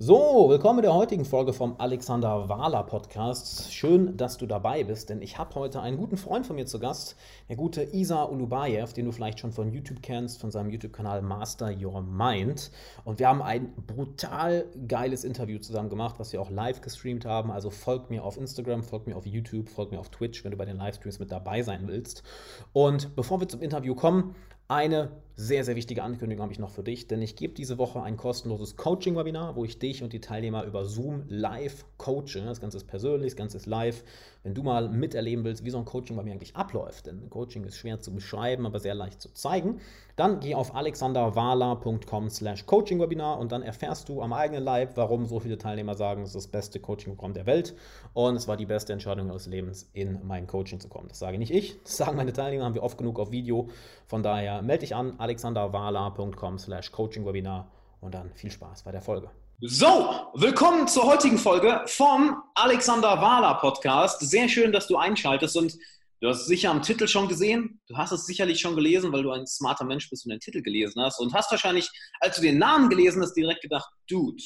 So, willkommen in der heutigen Folge vom Alexander Wahler Podcast. Schön, dass du dabei bist, denn ich habe heute einen guten Freund von mir zu Gast, der gute Isa Ulubayev, den du vielleicht schon von YouTube kennst, von seinem YouTube-Kanal Master Your Mind. Und wir haben ein brutal geiles Interview zusammen gemacht, was wir auch live gestreamt haben. Also folgt mir auf Instagram, folgt mir auf YouTube, folgt mir auf Twitch, wenn du bei den Livestreams mit dabei sein willst. Und bevor wir zum Interview kommen, eine sehr, sehr wichtige Ankündigung habe ich noch für dich, denn ich gebe diese Woche ein kostenloses Coaching-Webinar, wo ich dich und die Teilnehmer über Zoom live coache. Das Ganze ist persönlich, das Ganze ist live. Wenn du mal miterleben willst, wie so ein Coaching bei mir eigentlich abläuft, denn Coaching ist schwer zu beschreiben, aber sehr leicht zu zeigen, dann geh auf alexanderwala.com slash Coaching-Webinar und dann erfährst du am eigenen Leib, warum so viele Teilnehmer sagen, es ist das beste Coaching-Programm der Welt und es war die beste Entscheidung ihres Lebens, in mein Coaching zu kommen. Das sage nicht ich, das sagen meine Teilnehmer, haben wir oft genug auf Video. Von daher melde dich an, alexanderwala.com slash Coaching-Webinar und dann viel Spaß bei der Folge. So, willkommen zur heutigen Folge vom Alexander Wahler Podcast. Sehr schön, dass du einschaltest und du hast sicher am Titel schon gesehen. Du hast es sicherlich schon gelesen, weil du ein smarter Mensch bist und den Titel gelesen hast und hast wahrscheinlich, als du den Namen gelesen hast, direkt gedacht, Dude,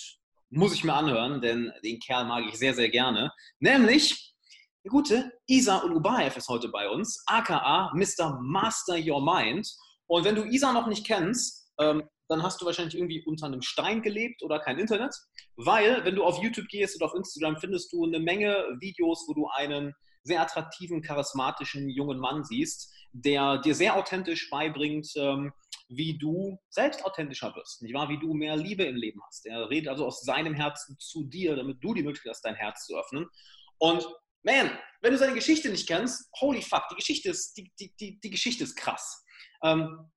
muss ich mir anhören, denn den Kerl mag ich sehr, sehr gerne. Nämlich der gute Isa Ulubayev ist heute bei uns, aka Mr. Master Your Mind. Und wenn du Isa noch nicht kennst, ähm, dann hast du wahrscheinlich irgendwie unter einem Stein gelebt oder kein Internet. Weil, wenn du auf YouTube gehst oder auf Instagram, findest du eine Menge Videos, wo du einen sehr attraktiven, charismatischen jungen Mann siehst, der dir sehr authentisch beibringt, ähm, wie du selbst authentischer wirst, nicht wahr? Wie du mehr Liebe im Leben hast. Er redet also aus seinem Herzen zu dir, damit du die Möglichkeit hast, dein Herz zu öffnen. Und man, wenn du seine Geschichte nicht kennst, holy fuck, die Geschichte ist, die, die, die, die Geschichte ist krass. Ähm,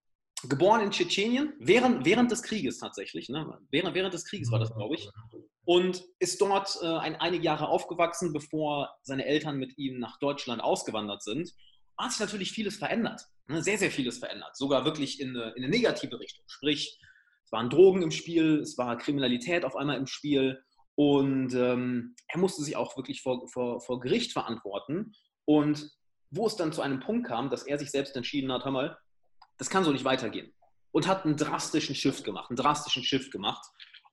geboren in Tschetschenien, während, während des Krieges tatsächlich. Ne? Während, während des Krieges war das, glaube ich. Und ist dort äh, ein, einige Jahre aufgewachsen, bevor seine Eltern mit ihm nach Deutschland ausgewandert sind. Hat sich natürlich vieles verändert. Ne? Sehr, sehr vieles verändert. Sogar wirklich in eine, in eine negative Richtung. Sprich, es waren Drogen im Spiel, es war Kriminalität auf einmal im Spiel. Und ähm, er musste sich auch wirklich vor, vor, vor Gericht verantworten. Und wo es dann zu einem Punkt kam, dass er sich selbst entschieden hat, hör mal, das kann so nicht weitergehen. Und hat einen drastischen Shift gemacht, einen drastischen Shift gemacht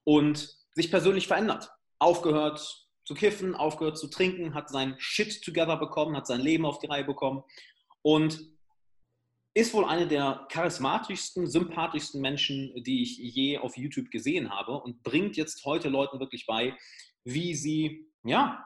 und sich persönlich verändert. Aufgehört zu kiffen, aufgehört zu trinken, hat sein Shit together bekommen, hat sein Leben auf die Reihe bekommen und ist wohl eine der charismatischsten, sympathischsten Menschen, die ich je auf YouTube gesehen habe und bringt jetzt heute Leuten wirklich bei, wie sie ja,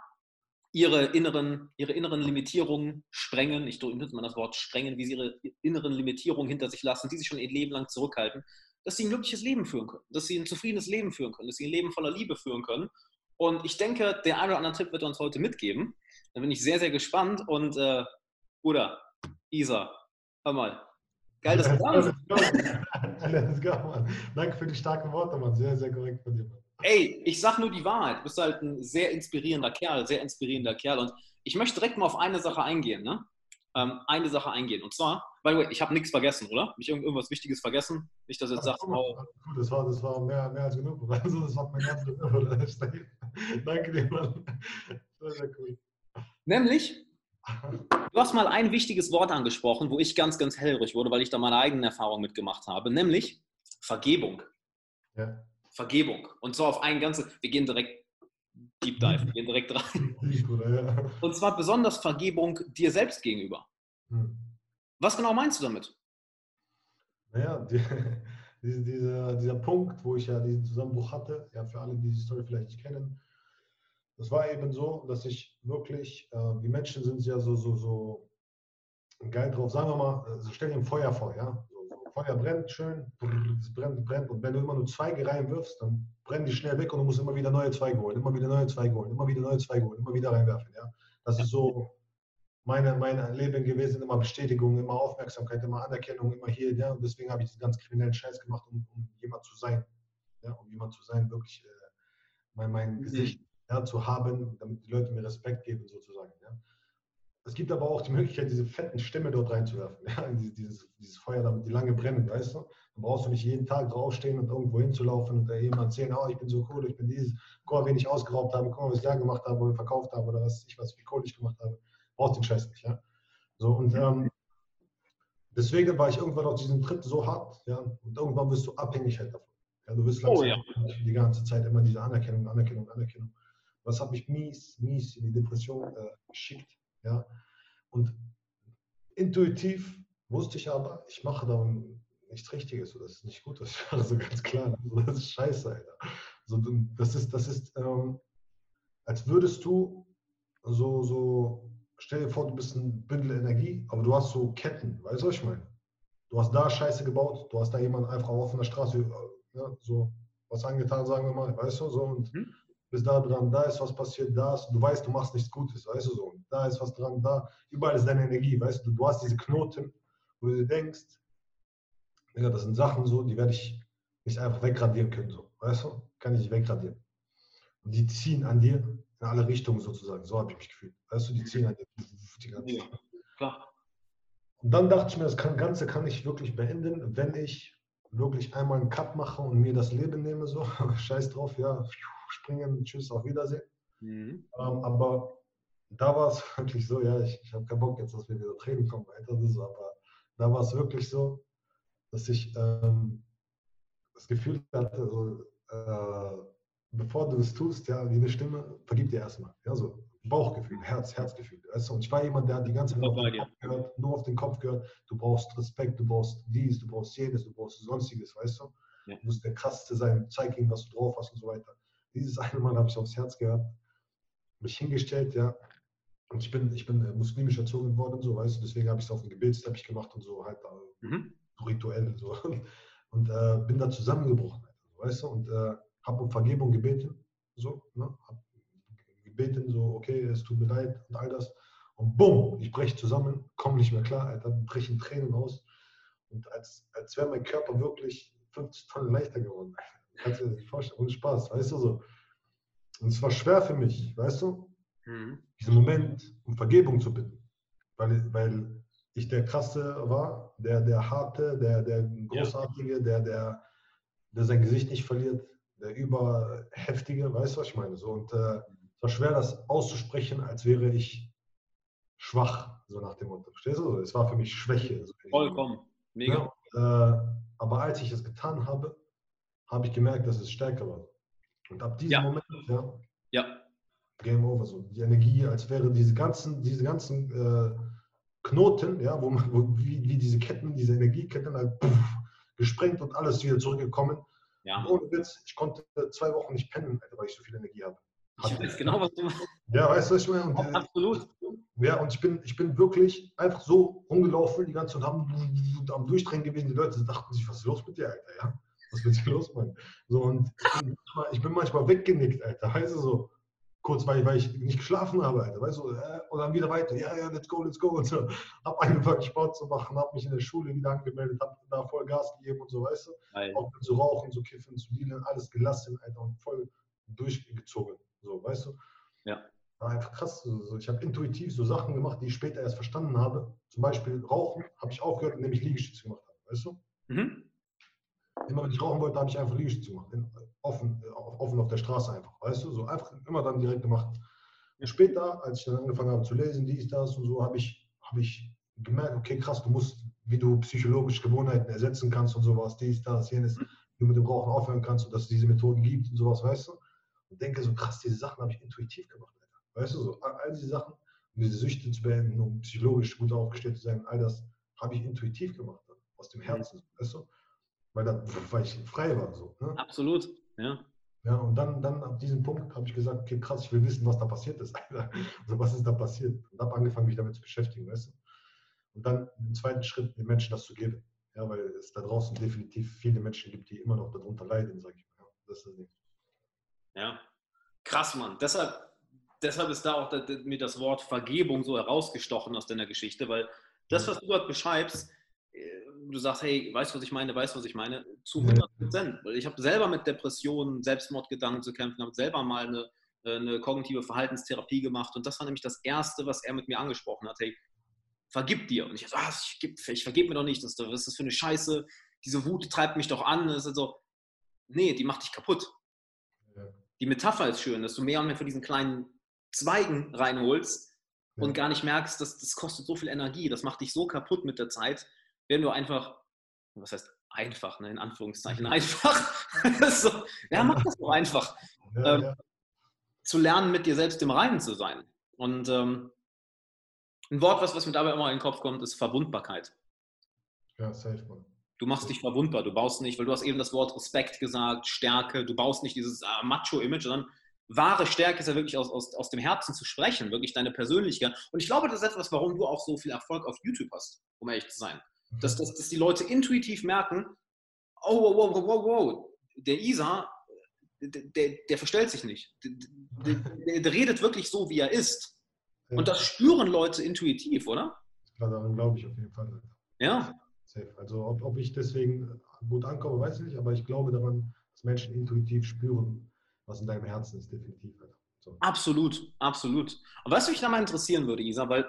ihre inneren, ihre inneren Limitierungen sprengen, ich nutze mal das Wort sprengen, wie sie ihre inneren Limitierungen hinter sich lassen, die sich schon ihr Leben lang zurückhalten, dass sie ein glückliches Leben führen können, dass sie ein zufriedenes Leben führen können, dass sie ein Leben voller Liebe führen können. Und ich denke, der eine oder andere Tipp wird er uns heute mitgeben. Da bin ich sehr, sehr gespannt. Und äh, Bruder, Isa, hör mal. Geil, dass du da bist. Danke für die starken Worte, Mann. Sehr, sehr korrekt von dir, Mann. Ey, ich sag nur die Wahrheit. Du bist halt ein sehr inspirierender Kerl, sehr inspirierender Kerl. Und ich möchte direkt mal auf eine Sache eingehen, ne? Ähm, eine Sache eingehen. Und zwar, by the way, ich habe nichts vergessen, oder? Ich irgendwas Wichtiges vergessen? Nicht, dass jetzt sagst, oh. Das war, das war mehr, mehr als genug. Also, das war mein ganzes Danke dir, Mann. Sehr, sehr cool. Nämlich, du hast mal ein wichtiges Wort angesprochen, wo ich ganz, ganz hellrig wurde, weil ich da meine eigenen Erfahrungen mitgemacht habe, nämlich Vergebung. Ja. Vergebung. Und zwar auf ein ganzes, wir gehen direkt Deep Dive, wir gehen direkt rein. Und zwar besonders Vergebung dir selbst gegenüber. Hm. Was genau meinst du damit? Naja, die, diese, dieser, dieser Punkt, wo ich ja diesen Zusammenbruch hatte, ja, für alle, die die Story vielleicht nicht kennen, das war eben so, dass ich wirklich, äh, die Menschen sind ja so, so, so geil drauf, sagen wir mal, also stell dir ein Feuer vor, ja, Feuer brennt schön, es brennt, brennt. Und wenn du immer nur Zweige reinwirfst, dann brennen die schnell weg und du musst immer wieder neue Zweige holen, immer wieder neue Zweige holen, immer wieder neue Zweige holen, immer wieder reinwerfen. Ja? Das ist so meine, mein Leben gewesen, immer Bestätigung, immer Aufmerksamkeit, immer Anerkennung, immer hier. Ja? Und deswegen habe ich diesen ganz kriminellen Scheiß gemacht, um, um jemand zu sein. Ja? Um jemand zu sein, wirklich äh, mein, mein mhm. Gesicht ja, zu haben, damit die Leute mir Respekt geben, sozusagen. Ja? Es gibt aber auch die Möglichkeit, diese fetten Stämme dort reinzuwerfen. Ja, dieses, dieses Feuer, damit die lange brennen, weißt du? Dann brauchst du nicht jeden Tag draufstehen und irgendwo hinzulaufen und jemand erzählen, oh, ich bin so cool, ich bin dieses, guck mal, wen ich ausgeraubt habe, guck mal, was ich da gemacht habe, oder verkauft habe oder was ich was, wie cool ich gemacht habe. Brauchst den Scheiß nicht, ja? So, und ähm, deswegen war ich irgendwann auf diesem Trip so hart, ja? Und irgendwann bist du abhängig halt davon. Ja, du wirst langsam oh, ja. die ganze Zeit immer diese Anerkennung, Anerkennung, Anerkennung. Was hat mich mies, mies in die Depression äh, geschickt. Ja? Und intuitiv wusste ich aber, ich mache da nichts Richtiges, das ist nicht gut, das ist also ganz klar. Das ist scheiße, Alter. Also, das ist, das ist ähm, als würdest du so, so, stell dir vor, du bist ein Bündel Energie, aber du hast so Ketten, weißt du, was ich meine? Du hast da Scheiße gebaut, du hast da jemanden einfach auf der Straße ja, äh, so was angetan, sagen wir mal, weißt du, so und hm? Bist da dran, da ist was passiert, da ist, du weißt, du machst nichts Gutes, weißt du, so, da ist was dran, da, überall ist deine Energie, weißt du, du hast diese Knoten, wo du dir denkst, ja, das sind Sachen so, die werde ich nicht einfach wegradieren können, so, weißt du, kann ich nicht wegradieren. Und die ziehen an dir in alle Richtungen sozusagen. So habe ich mich gefühlt. Weißt du, die ziehen an dir die ganze ja, klar. Und dann dachte ich mir, das Ganze kann ich wirklich beenden, wenn ich wirklich einmal einen Cut mache und mir das Leben nehme. So, scheiß drauf, ja, springen, tschüss, auf Wiedersehen. Mhm. Ähm, aber da war es wirklich so, ja, ich, ich habe keinen Bock jetzt, dass wir wieder Tränen kommen weiter, so, aber da war es wirklich so, dass ich ähm, das Gefühl hatte, so, äh, bevor du es tust, ja, eine Stimme, vergib dir erstmal. Ja, so Bauchgefühl, Herz, Herzgefühl. Weißt Und ich war jemand, der die ganze Zeit auf gehört, nur auf den Kopf gehört, du brauchst Respekt, du brauchst dies, du brauchst jenes, du brauchst sonstiges, weißt du? Ja. Du musst der krasseste sein, zeig ihm, was du drauf hast und so weiter. Dieses eine Mal habe ich aufs Herz gehört, mich hingestellt, ja. Und ich bin, ich bin äh, muslimisch erzogen worden, so, weißt du, deswegen habe ich es auf dem Gebetsteppich gemacht und so halt äh, mhm. rituell so. Und äh, bin da zusammengebrochen, weißt du, und äh, habe um Vergebung gebeten, so, ne? habe gebeten, so, okay, es tut mir leid und all das. Und bumm, ich breche zusammen, komme nicht mehr klar, Alter, breche in Tränen aus. Und als, als wäre mein Körper wirklich 50 Tonnen leichter geworden. Kannst du dir nicht vorstellen, ohne Spaß, weißt du so. Und es war schwer für mich, weißt du, mhm. diesen Moment um Vergebung zu bitten. Weil, weil ich der Krasse war, der, der Harte, der, der Großartige, ja. der, der, der sein Gesicht nicht verliert, der überheftige, weißt du, was ich meine? So, und äh, es war schwer, das auszusprechen, als wäre ich schwach, so nach dem Motto. Verstehst du? Es war für mich Schwäche. So Vollkommen. Mega. Ja, äh, aber als ich es getan habe, habe ich gemerkt, dass es stärker war. Und ab diesem ja. Moment, ja, ja. Game over. So. Die Energie, als wäre diese ganzen, diese ganzen äh, Knoten, ja, wo, man, wo wie, wie, diese Ketten, diese Energieketten halt puff, gesprengt und alles wieder zurückgekommen. Ja. Ohne Witz, ich konnte zwei Wochen nicht pennen, weil ich so viel Energie habe. Ich weiß genau, was du meinst. Ja, weißt du, was ich meine? Und, äh, Absolut. Ja, und ich bin, ich bin wirklich einfach so rumgelaufen die ganze Zeit und haben am Durchdrehen gewesen. Die Leute dachten sich, was ist los mit dir, Alter? Ja? Was mit dir los, Mann? So, und ich bin, manchmal, ich bin manchmal weggenickt, Alter. Du, so, kurz, weil, weil ich nicht geschlafen habe, Alter, weißt du, äh, und dann wieder weiter, ja, ja, let's go, let's go, und so. Hab angefangen, Sport zu machen, hab mich in der Schule wieder angemeldet, hab da voll Gas gegeben und so, weißt du, Alter. auch zu rauchen, zu kiffen, zu dealen, alles gelassen, Alter, und voll durchgezogen, so, weißt du. Ja. War einfach krass, so, ich habe intuitiv so Sachen gemacht, die ich später erst verstanden habe, zum Beispiel Rauchen, habe ich aufgehört, indem ich Liegestütze gemacht habe, weißt du. Mhm. Immer wenn ich rauchen wollte, habe ich einfach Liegestütze gemacht. Offen, offen auf der Straße einfach. Weißt du, so einfach immer dann direkt gemacht. Und später, als ich dann angefangen habe zu lesen, dies, das und so, habe ich, habe ich gemerkt, okay, krass, du musst, wie du psychologisch Gewohnheiten ersetzen kannst und sowas, dies, das, jenes, wie du mit dem Rauchen aufhören kannst und dass es diese Methoden gibt und sowas, weißt du? Und denke so, krass, diese Sachen habe ich intuitiv gemacht, Alter. Weißt du, so, all diese Sachen, um diese Süchte zu beenden, um psychologisch gut aufgestellt zu sein, all das habe ich intuitiv gemacht, aus dem Herzen, weißt du? Weil, dann, weil ich frei war. So, ne? Absolut, ja. Ja, und dann, dann ab diesem Punkt habe ich gesagt, okay, krass, ich will wissen, was da passiert ist. Also was ist da passiert? Und habe angefangen, mich damit zu beschäftigen, weißt du? Und dann im zweiten Schritt den Menschen das zu geben. Ja, weil es da draußen definitiv viele Menschen gibt, die immer noch darunter leiden, sage ich mal. Das ist das Ding. Ja, krass, Mann. Deshalb, deshalb ist da auch mir das Wort Vergebung so herausgestochen aus deiner Geschichte, weil das, was du dort beschreibst, du sagst, hey, weißt du, was ich meine, weißt du, was ich meine, zu 100 Prozent. Weil ich habe selber mit Depressionen, Selbstmordgedanken zu kämpfen, habe selber mal eine, äh, eine kognitive Verhaltenstherapie gemacht und das war nämlich das Erste, was er mit mir angesprochen hat. Hey, vergib dir. Und ich so, ah, ich, ich vergib mir doch nicht, das, was ist das für eine Scheiße, diese Wut treibt mich doch an. Das ist so, nee, die macht dich kaputt. Ja. Die Metapher ist schön, dass du mehr und mehr von diesen kleinen Zweigen reinholst ja. und gar nicht merkst, dass das kostet so viel Energie, das macht dich so kaputt mit der Zeit, wenn du einfach, was heißt einfach, ne? in Anführungszeichen einfach. so, ja, mach das doch einfach. Ja, ähm, ja. Zu lernen, mit dir selbst im Reinen zu sein. Und ähm, ein Wort, was, was mir dabei immer in den Kopf kommt, ist Verwundbarkeit. Ja, safe, man. Du machst dich verwundbar, du baust nicht, weil du hast eben das Wort Respekt gesagt, Stärke, du baust nicht dieses äh, Macho-Image, sondern wahre Stärke ist ja wirklich aus, aus, aus dem Herzen zu sprechen, wirklich deine Persönlichkeit. Und ich glaube, das ist etwas, warum du auch so viel Erfolg auf YouTube hast, um ehrlich zu sein. Dass, dass, dass die Leute intuitiv merken, oh, wow, wow, wow, wow, der Isa, der, der, verstellt sich nicht. Der, der, der, redet wirklich so, wie er ist. Und das spüren Leute intuitiv, oder? Daran glaube ich auf jeden Fall. Ja. Safe. Also ob, ob ich deswegen gut ankomme, weiß ich nicht, aber ich glaube daran, dass Menschen intuitiv spüren, was in deinem Herzen ist, definitiv. So. Absolut, absolut. Und was mich da mal interessieren würde, Isa, weil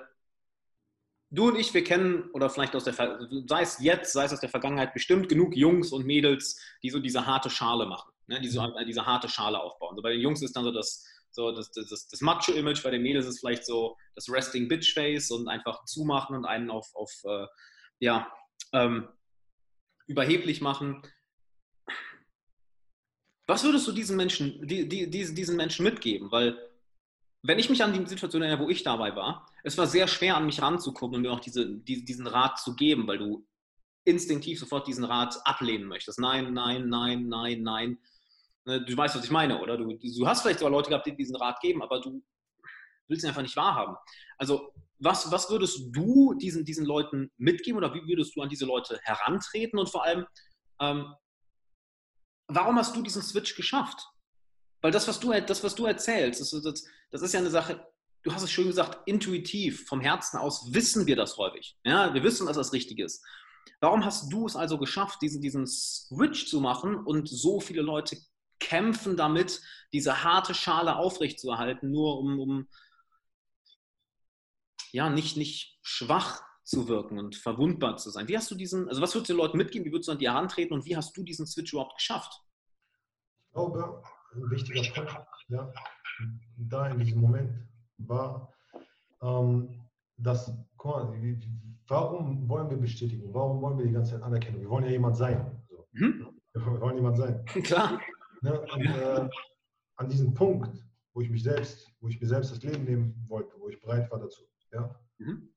du und ich, wir kennen, oder vielleicht aus der, sei es jetzt, sei es aus der Vergangenheit, bestimmt genug Jungs und Mädels, die so diese harte Schale machen, ne? die so mhm. diese harte Schale aufbauen. So bei den Jungs ist dann so das, so das, das, das Macho-Image, bei den Mädels ist vielleicht so das Resting Bitch Face und einfach zumachen und einen auf, auf äh, ja, ähm, überheblich machen. Was würdest du diesen Menschen, die, die, diesen Menschen mitgeben? Weil, wenn ich mich an die Situation erinnere, wo ich dabei war, es war sehr schwer, an mich ranzukommen und mir auch diese, die, diesen Rat zu geben, weil du instinktiv sofort diesen Rat ablehnen möchtest. Nein, nein, nein, nein, nein. Ne, du weißt, was ich meine, oder? Du, du hast vielleicht sogar Leute gehabt, die diesen Rat geben, aber du willst ihn einfach nicht wahrhaben. Also was, was würdest du diesen, diesen Leuten mitgeben oder wie würdest du an diese Leute herantreten und vor allem, ähm, warum hast du diesen Switch geschafft? Weil das, was du, das, was du erzählst, das, das, das ist ja eine Sache, du hast es schön gesagt, intuitiv, vom Herzen aus wissen wir das häufig. Ja, wir wissen, dass das richtig ist. Warum hast du es also geschafft, diesen, diesen Switch zu machen und so viele Leute kämpfen damit, diese harte Schale aufrechtzuerhalten, nur um, um ja, nicht, nicht schwach zu wirken und verwundbar zu sein. Wie hast du diesen, also was würdest du den Leuten mitgeben, wie würdest du an die herantreten und wie hast du diesen Switch überhaupt geschafft? Ich glaube, ein wichtiger Punkt, ja, da in diesem Moment war, ähm, dass, guck mal, warum wollen wir Bestätigung? Warum wollen wir die ganze Zeit Anerkennung? Wir wollen ja jemand sein. So. Mhm. Wir wollen jemand sein. Klar. Ne? Und, äh, an diesem Punkt, wo ich mich selbst, wo ich mir selbst das Leben nehmen wollte, wo ich bereit war dazu, ja, mhm.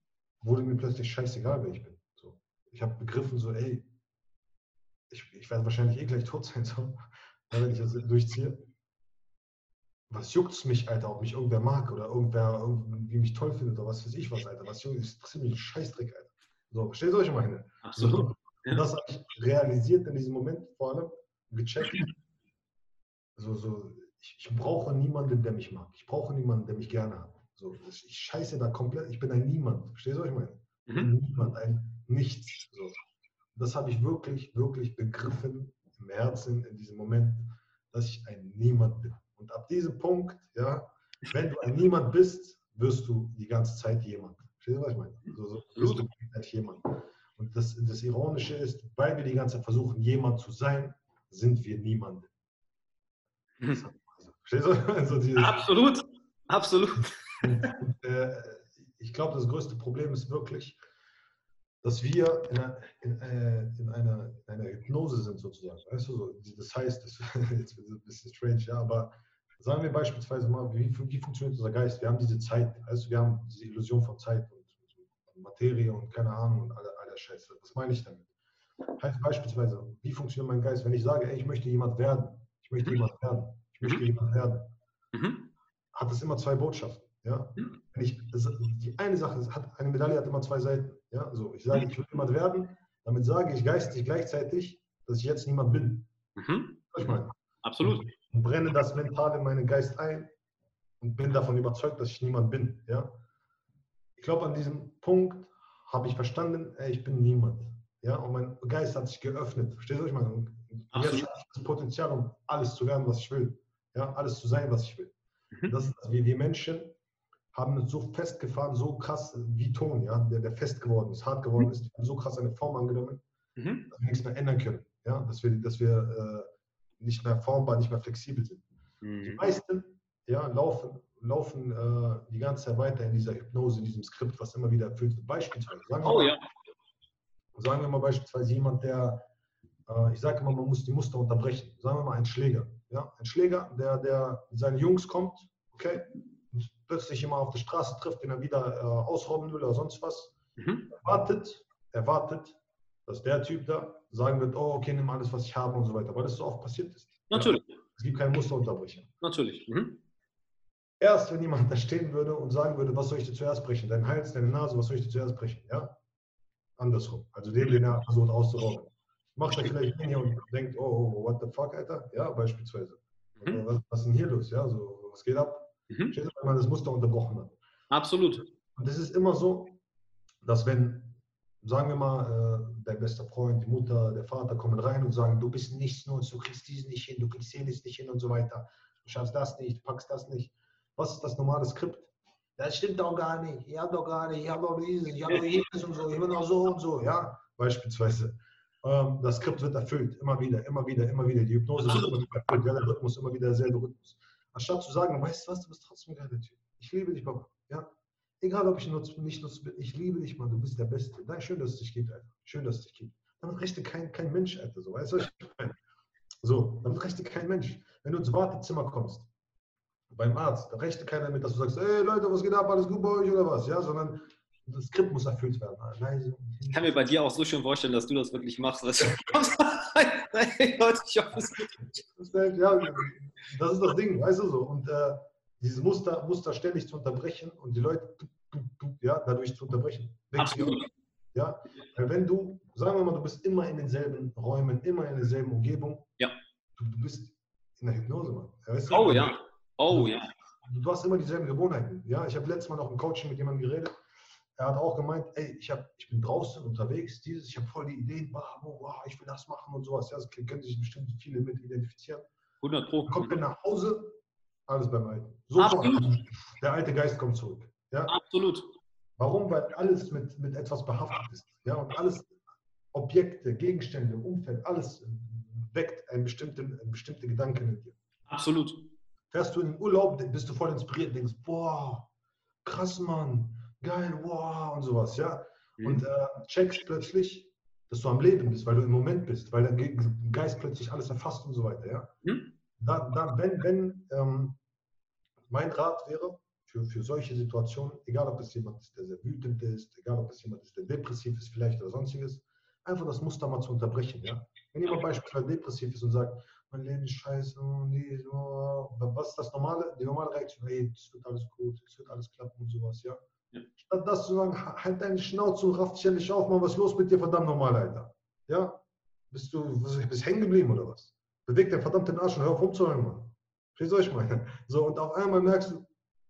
wurde mir plötzlich scheißegal, wer ich bin. So. Ich habe begriffen, so, ey, ich, ich werde wahrscheinlich eh gleich tot sein, so, wenn ich das durchziehe. Was juckt es mich, Alter, ob mich irgendwer mag oder irgendwer irgendwie mich toll findet oder was weiß ich was, Alter. Was juckt, ist mich ein Scheißdreck, Alter. So, ihr euch meine? Absolut. So, ja. Und das habe ich realisiert in diesem Moment vor allem, gecheckt. So, so, ich, ich brauche niemanden, der mich mag. Ich brauche niemanden, der mich gerne hat. So, ich scheiße da komplett, ich bin ein Niemand. Verstehst du, was ich meine? Mhm. Niemand, ein Nichts. So. Das habe ich wirklich, wirklich begriffen im Herzen in diesem Moment, dass ich ein Niemand bin. Und ab diesem Punkt, ja, wenn du ein Niemand bist, wirst du die ganze Zeit jemand. Verstehst du, was ich meine? So, so wirst du halt jemand. Und das, das Ironische ist, weil wir die ganze Zeit versuchen, jemand zu sein, sind wir niemand. Mhm. Verstehst du? Also Absolut. Absolut. Und, äh, ich glaube, das größte Problem ist wirklich, dass wir in einer, in, äh, in, einer, in einer, Hypnose sind sozusagen. Weißt du, so, das heißt, das, jetzt wird es ein bisschen strange, ja, aber sagen wir beispielsweise mal, wie, wie funktioniert unser Geist? Wir haben diese Zeit, also wir haben diese Illusion von Zeit und, und Materie und keine Ahnung und alle, alle Scheiße. Was meine ich damit? Heißt beispielsweise, wie funktioniert mein Geist, wenn ich sage, ey, ich möchte jemand werden, ich möchte mhm. jemand werden, ich möchte mhm. jemand werden, mhm. hat das immer zwei Botschaften. Ja? Wenn ich, die eine Sache hat, eine Medaille hat immer zwei Seiten. Ja? So, ich sage, ich will jemand werden, damit sage ich geistig gleichzeitig, dass ich jetzt niemand bin. Mhm. Ich meine. Absolut. Und brenne das mental in meinen Geist ein und bin davon überzeugt, dass ich niemand bin. Ja? Ich glaube, an diesem Punkt habe ich verstanden, ey, ich bin niemand. Ja? Und mein Geist hat sich geöffnet. Verstehst du, was ich meine? Und jetzt habe ich das Potenzial, um alles zu werden, was ich will. Ja? Alles zu sein, was ich will. Mhm. Das ist, wie wir Menschen haben so festgefahren, so krass wie Ton, ja, der, der fest geworden ist, hart geworden mhm. ist, so krass eine Form angenommen, mhm. dass wir nichts mehr ändern können. Ja, dass wir, dass wir äh, nicht mehr formbar, nicht mehr flexibel sind. Mhm. Die meisten ja, laufen, laufen äh, die ganze Zeit weiter in dieser Hypnose, in diesem Skript, was immer wieder erfüllt wird. Beispielsweise. Sagen oh, mal, ja. sagen wir mal beispielsweise jemand, der äh, ich sage immer, man muss die Muster unterbrechen. Sagen wir mal ein Schläger. Ja? Ein Schläger, der, der mit seinen Jungs kommt, okay, plötzlich immer auf der Straße trifft, den er wieder äh, ausrauben will oder sonst was. Mhm. Erwartet, erwartet, dass der Typ da sagen wird, oh, okay, nimm alles, was ich habe und so weiter, weil das so oft passiert ist. Natürlich. Ja? Es gibt keine Musterunterbrechung. Natürlich. Mhm. Erst wenn jemand da stehen würde und sagen würde, was soll ich dir zuerst brechen? Dein Hals, deine Nase, was soll ich dir zuerst brechen? Ja? Andersrum. Also den, den er versucht auszurauben. Macht er vielleicht hin und denkt, oh, oh, oh, what the fuck, Alter? Ja, beispielsweise. Mhm. Was, was, ist denn hier los? Ja, so, was geht ab? Mhm. Steht, wenn man das Muster unterbrochen hat. Absolut. Und es ist immer so, dass wenn, sagen wir mal, äh, dein bester Freund, die Mutter, der Vater kommen rein und sagen, du bist nichts nur, du kriegst diesen nicht hin, du kriegst jenes nicht hin und so weiter. Du schaffst das nicht, du packst das nicht. Was ist das normale Skript? Das stimmt doch gar nicht. Ich habe doch gar nicht, ich habe doch dieses, ich habe doch jenes und so, ich bin doch so und so, ja, beispielsweise. Ähm, das Skript wird erfüllt, immer wieder, immer wieder, immer wieder. Die Hypnose wird immer wieder erfüllt, ja, der Rhythmus immer wieder derselbe Rhythmus. Anstatt zu sagen, weißt du was, du bist trotzdem ein geiler Typ. Ich liebe dich, Papa. Egal, ob ich nutz, nicht nutze, ich liebe dich, Mann, du bist der Beste. Nein, schön, dass es dich gibt, Alter. Schön, dass es dich gibt. Damit rechnet kein, kein Mensch, Alter. So, weißt du, was ich meine? So, damit rechnet kein Mensch. Wenn du ins Wartezimmer kommst, beim Arzt, da rechnet keiner damit, dass du sagst, ey Leute, was geht ab, alles gut bei euch oder was, ja, sondern das Skript muss erfüllt werden. Leise. Ich kann mir bei dir auch so schön vorstellen, dass du das wirklich machst. Leute, ich hoffe, es geht. Ja, das ist das Ding, weißt du so. Und äh, dieses Muster, Muster ständig zu unterbrechen und die Leute ja, dadurch zu unterbrechen. Absolut. Ja, weil wenn du, sagen wir mal, du bist immer in denselben Räumen, immer in derselben Umgebung, ja. du, du bist in der Hypnose, Mann. Weißt du? Oh ja. Oh ja. Du hast immer dieselben Gewohnheiten. Ja, ich habe letztes Mal noch im Coaching mit jemandem geredet. Er hat auch gemeint, ey, ich, hab, ich bin draußen unterwegs, dieses, ich habe voll die Ideen, wow, wow, ich will das machen und sowas. Ja, das können sich bestimmt viele mit identifizieren. 100 Pro. Kommt dann nach Hause, alles beim Alten. Sofort. Der alte Geist kommt zurück. Ja? Absolut. Warum? Weil alles mit, mit etwas behaftet ist. Ja? Und alles, Objekte, Gegenstände, Umfeld, alles weckt einen bestimmten, bestimmte Gedanken in dir. Absolut fährst du in den Urlaub, bist du voll inspiriert, denkst, boah, krass, Mann, geil, wow, und sowas, ja. Mhm. Und äh, checkst plötzlich, dass du am Leben bist, weil du im Moment bist, weil dein Geist plötzlich alles erfasst und so weiter, ja. Mhm. Da, da, wenn, wenn ähm, mein Rat wäre, für, für solche Situationen, egal ob es jemand ist, der sehr wütend ist, egal ob es jemand ist, der depressiv ist vielleicht oder sonstiges, einfach das Muster mal zu unterbrechen. Ja? Wenn jemand beispielsweise depressiv ist und sagt, mein Leben ist scheiße, nee, so, was ist das normale, die normale Reaktion? Hey, es wird alles gut, es wird alles klappen und sowas, ja. ja. Statt das zu sagen, halt deine Schnauze und raff dich endlich auf, Mann, was ist los mit dir, verdammt normal, Alter? Ja? Bist du, bist hängen geblieben oder was? Beweg deinen verdammten Arsch und hör auf rumzuhören, Mann. Verstehst du, was ich meine? So, und auf einmal merkst du,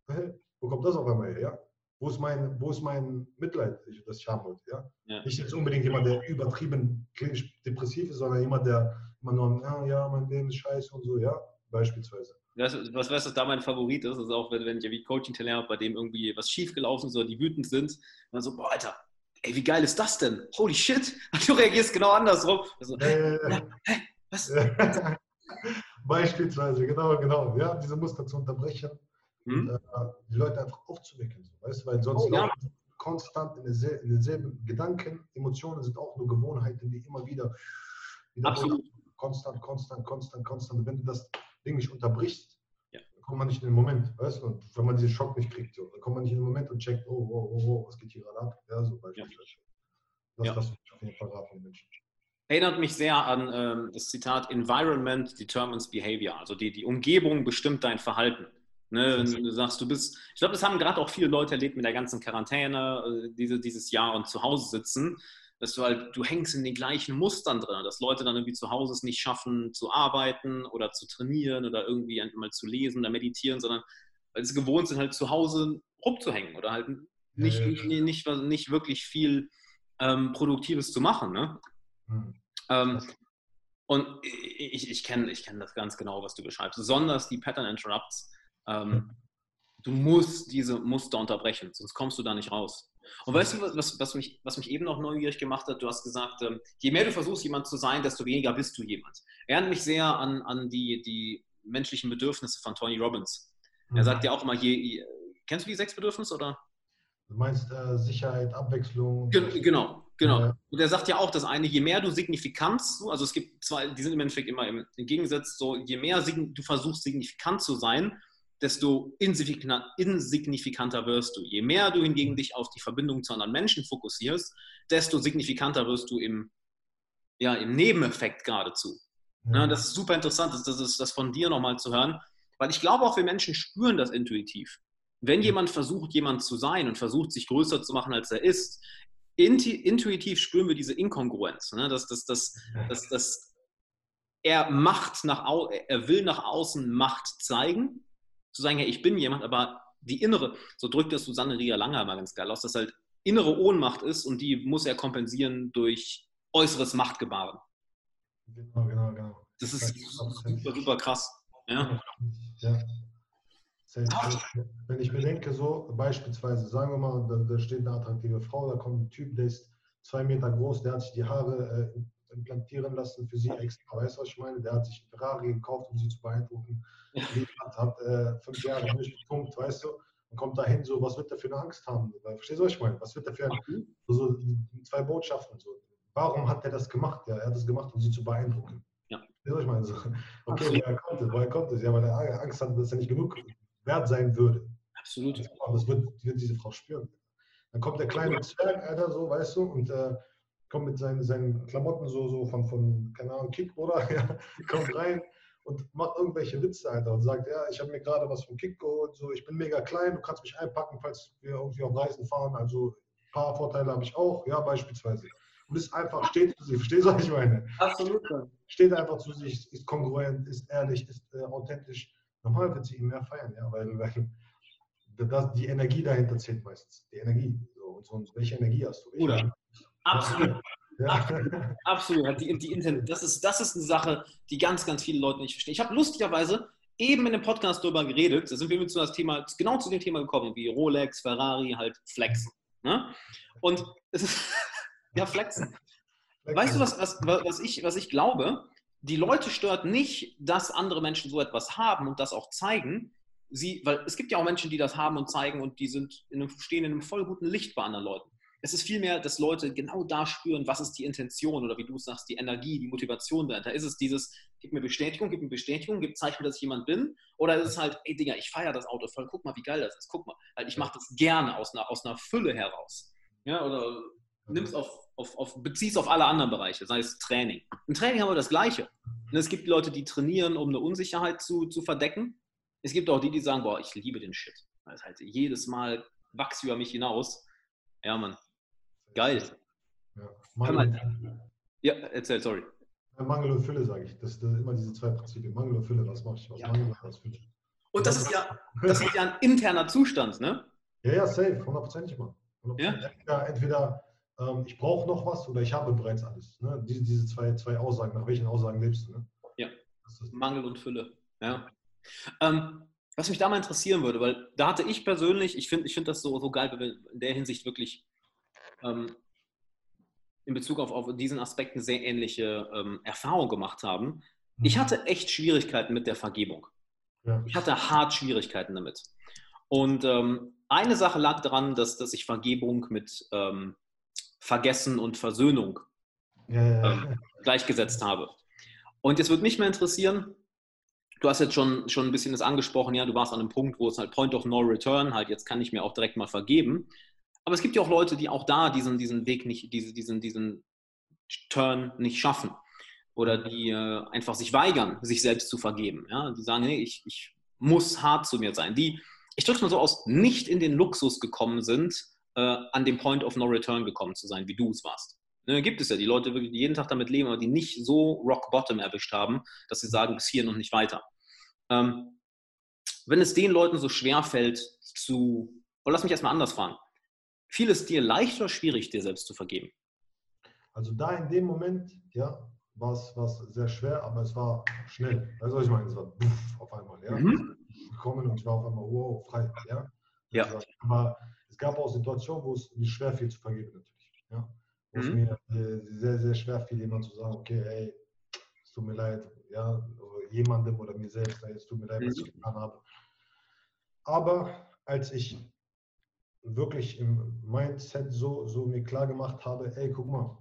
hey, wo kommt das auf einmal her, ja? Wo ist mein, wo ist mein Mitleid, das ich haben wollte, ja? ja? Nicht jetzt unbedingt jemand, der übertrieben klinisch depressiv ist, sondern jemand, der immer nur, ja, ja, mein Leben ist scheiße und so, ja, beispielsweise. Was, was weißt du, da mein Favorit ist, ist auch, wenn, wenn ich wie Coaching-Trainer habe, bei dem irgendwie was schiefgelaufen ist oder die wütend sind, und dann so, boah, Alter, ey, wie geil ist das denn? Holy shit! Du reagierst genau andersrum. Also, äh, ja, hä, was? Beispielsweise, genau, genau. Ja, diese Muster zu unterbrechen hm? und äh, die Leute einfach aufzuwecken. So, weißt du, weil sonst oh, ja. konstant in, in denselben Gedanken, Emotionen sind auch nur Gewohnheiten, die immer wieder, wieder Absolut konstant, konstant, konstant, konstant. Und wenn du das Ding nicht unterbrichst, ja. dann kommt man nicht in den Moment, weißt du? Und wenn man diesen Schock nicht kriegt, so, dann kommt man nicht in den Moment und checkt, oh, oh, oh, oh was geht hier gerade ab? Ja, so beispielsweise. Ja. Das, ja. das würde ich auf jeden Fall raten Menschen. Erinnert mich sehr an ähm, das Zitat Environment determines behavior. Also die, die Umgebung bestimmt dein Verhalten. Ne, wenn du sagst, du bist, ich glaube, das haben gerade auch viele Leute erlebt mit der ganzen Quarantäne, äh, diese, dieses Jahr und zu Hause sitzen dass du halt, du hängst in den gleichen Mustern drin, dass Leute dann irgendwie zu Hause es nicht schaffen zu arbeiten oder zu trainieren oder irgendwie mal zu lesen oder meditieren, sondern weil sie gewohnt sind, halt zu Hause rumzuhängen oder halt nicht, ja, ja, ja. nicht, nicht, nicht, wirklich viel ähm, Produktives zu machen. Ne? Hm. Ähm, und ich, ich kenne ich kenn das ganz genau, was du beschreibst. Besonders die Pattern Interrupts. Ähm, hm. Du musst diese Muster unterbrechen, sonst kommst du da nicht raus. Und weißt du, was, was, mich, was mich eben noch neugierig gemacht hat? Du hast gesagt, ähm, je mehr du versuchst, jemand zu sein, desto weniger bist du jemand. Erinnert mich sehr an, an die, die menschlichen Bedürfnisse von Tony Robbins. Er sagt mhm. ja auch immer, je, je, kennst du die sechs Bedürfnisse oder? Du meinst äh, Sicherheit, Abwechslung? Gen genau, Genau. Ja. Und er sagt ja auch, dass eine, je mehr du Signifikanz, also es gibt zwei, die sind im Endeffekt immer im, im Gegensatz, so je mehr du versuchst, signifikant zu sein, desto insignifikanter wirst du. Je mehr du hingegen dich auf die Verbindung zu anderen Menschen fokussierst, desto signifikanter wirst du im, ja, im Nebeneffekt geradezu. Ja. Ja, das ist super interessant, das, das ist das von dir nochmal zu hören, weil ich glaube auch, wir Menschen spüren das intuitiv. Wenn jemand versucht, jemand zu sein und versucht, sich größer zu machen, als er ist, intuitiv spüren wir diese Inkongruenz, ne? dass, dass, dass, dass, dass er Macht nach er will nach außen Macht zeigen, zu sagen, ja, ich bin jemand, aber die innere, so drückt das Susanne Ria Langer mal ganz geil aus, dass halt innere Ohnmacht ist und die muss er kompensieren durch äußeres Machtgebaren. Genau, genau, genau. Das ist super, super krass. Ja. ja. Wenn ich mir denke, so beispielsweise, sagen wir mal, da, da, steht eine attraktive Frau, da kommt ein Typ, der ist zwei Meter groß, der hat sich die Haare äh, implantieren lassen für sie extra, weißt du, was ich meine? Der hat sich einen Ferrari gekauft, um sie zu beeindrucken. Die hat, hat äh, fünf Jahre durchgepumpt, weißt du, und kommt dahin so, was wird der für eine Angst haben? Verstehst du, was ich meine? Was wird der für ein, so, so zwei Botschaften so. Warum hat er das gemacht? Ja, er hat das gemacht, um sie zu beeindrucken. Ja. Verstehst du, was ich meine? So, okay, woher kommt es? Woher kommt es? Ja, weil er Angst hat, dass er nicht genug wert sein würde. Absolut. Das wird, wird diese Frau spüren. Dann kommt der kleine Zwerg, Alter, so, weißt du, und äh, kommt mit seinen, seinen Klamotten so, so von, von, keine Ahnung, Kick, oder? Ja, kommt rein und macht irgendwelche Witze, Alter, und sagt, ja, ich habe mir gerade was vom Kick geholt, so, ich bin mega klein, du kannst mich einpacken, falls wir irgendwie auf Reisen fahren, also ein paar Vorteile habe ich auch, ja, beispielsweise. Und ist einfach, steht zu sich, verstehst du, was ich meine? Absolut. Steht einfach zu sich, ist kongruent, ist ehrlich, ist äh, authentisch Normal wird sie ihn mehr feiern, ja, weil, weil das, die Energie dahinter zählt meistens. Die Energie. So, und so, welche Energie hast du? Oder? Absolut. Ja. Absolut. Die, die das, ist, das ist eine Sache, die ganz, ganz viele Leute nicht verstehen. Ich habe lustigerweise eben in dem Podcast darüber geredet, da sind wir mit zu das Thema, genau zu dem Thema gekommen, wie Rolex, Ferrari, halt flexen. Ne? Und es ist, ja, flexen. Weißt du, was, was, was, ich, was ich glaube? Die Leute stört nicht, dass andere Menschen so etwas haben und das auch zeigen. Sie, weil es gibt ja auch Menschen, die das haben und zeigen und die sind in einem, stehen in einem voll guten Licht bei anderen Leuten. Es ist vielmehr, dass Leute genau da spüren, was ist die Intention oder wie du sagst, die Energie, die Motivation dahinter. Ist es dieses, gib mir Bestätigung, gib mir Bestätigung, gib, mir, dass ich jemand bin? Oder ist es halt, ey Digga, ich feiere das Auto voll, guck mal, wie geil das ist, guck mal. Halt, ich mache das gerne aus einer, aus einer Fülle heraus. Ja, oder nimmst auf, auf, auf, beziehst auf alle anderen Bereiche, sei es Training. Im Training haben wir das Gleiche. Und es gibt Leute, die trainieren, um eine Unsicherheit zu, zu verdecken. Es gibt auch die, die sagen, boah, ich liebe den Shit. Das halt jedes Mal wachs über mich hinaus. Ja, Mann. Geil. Ja, Mangel, ja erzähl, sorry. Mangel und Fülle, sage ich. Das sind immer diese zwei Prinzipien. Mangel und Fülle, was mache ich? Was ja. Mangel und was Fülle. Und das ist ja, das ist ja ein interner Zustand, ne? Ja, ja, safe, hundertprozentig mal. Ja? Entweder, entweder ähm, ich brauche noch was oder ich habe bereits alles. Ne? Diese, diese zwei, zwei Aussagen, nach welchen Aussagen lebst du? Ne? Ja, Mangel und Fülle. Ja. Ähm, was mich da mal interessieren würde, weil da hatte ich persönlich, ich finde ich find das so, so geil, weil wir in der Hinsicht wirklich ähm, in Bezug auf, auf diesen Aspekten sehr ähnliche ähm, Erfahrungen gemacht haben. Ich mhm. hatte echt Schwierigkeiten mit der Vergebung. Ja. Ich hatte hart Schwierigkeiten damit. Und ähm, eine Sache lag daran, dass, dass ich Vergebung mit ähm, Vergessen und Versöhnung. Ähm, gleichgesetzt habe. Und jetzt würde mich mal interessieren, du hast jetzt schon, schon ein bisschen das angesprochen, ja, du warst an einem Punkt, wo es halt Point of No Return, halt jetzt kann ich mir auch direkt mal vergeben. Aber es gibt ja auch Leute, die auch da diesen, diesen Weg nicht, diese, diesen, diesen Turn nicht schaffen. Oder die äh, einfach sich weigern, sich selbst zu vergeben. Ja? Die sagen, nee, ich, ich muss hart zu mir sein. Die, ich drücke es mal so aus, nicht in den Luxus gekommen sind, äh, an dem Point of No Return gekommen zu sein, wie du es warst. Ne, gibt es ja die Leute, die jeden Tag damit leben, aber die nicht so Rock Bottom erwischt haben, dass sie sagen, bis hier und nicht weiter. Ähm, wenn es den Leuten so schwer fällt zu, oder lass mich erstmal anders fragen, fiel es dir leicht oder schwierig, dir selbst zu vergeben? Also da in dem Moment, ja, war es sehr schwer, aber es war schnell. Weißt du, was ich meine? Es war puff, auf einmal, ja. Mhm. Gekommen und ich war auf einmal, wow, frei, ja. ja. Aber es gab auch Situationen, wo es mir schwer fiel zu vergeben, natürlich. Ja? Wo mhm. es mir äh, sehr, sehr schwer fiel, jemand zu sagen, okay, ey, es tut mir leid, ja, jemandem oder mir selbst, es tut mir leid, was mhm. ich getan habe. Aber als ich wirklich im Mindset so, so mir klar gemacht habe, ey, guck mal,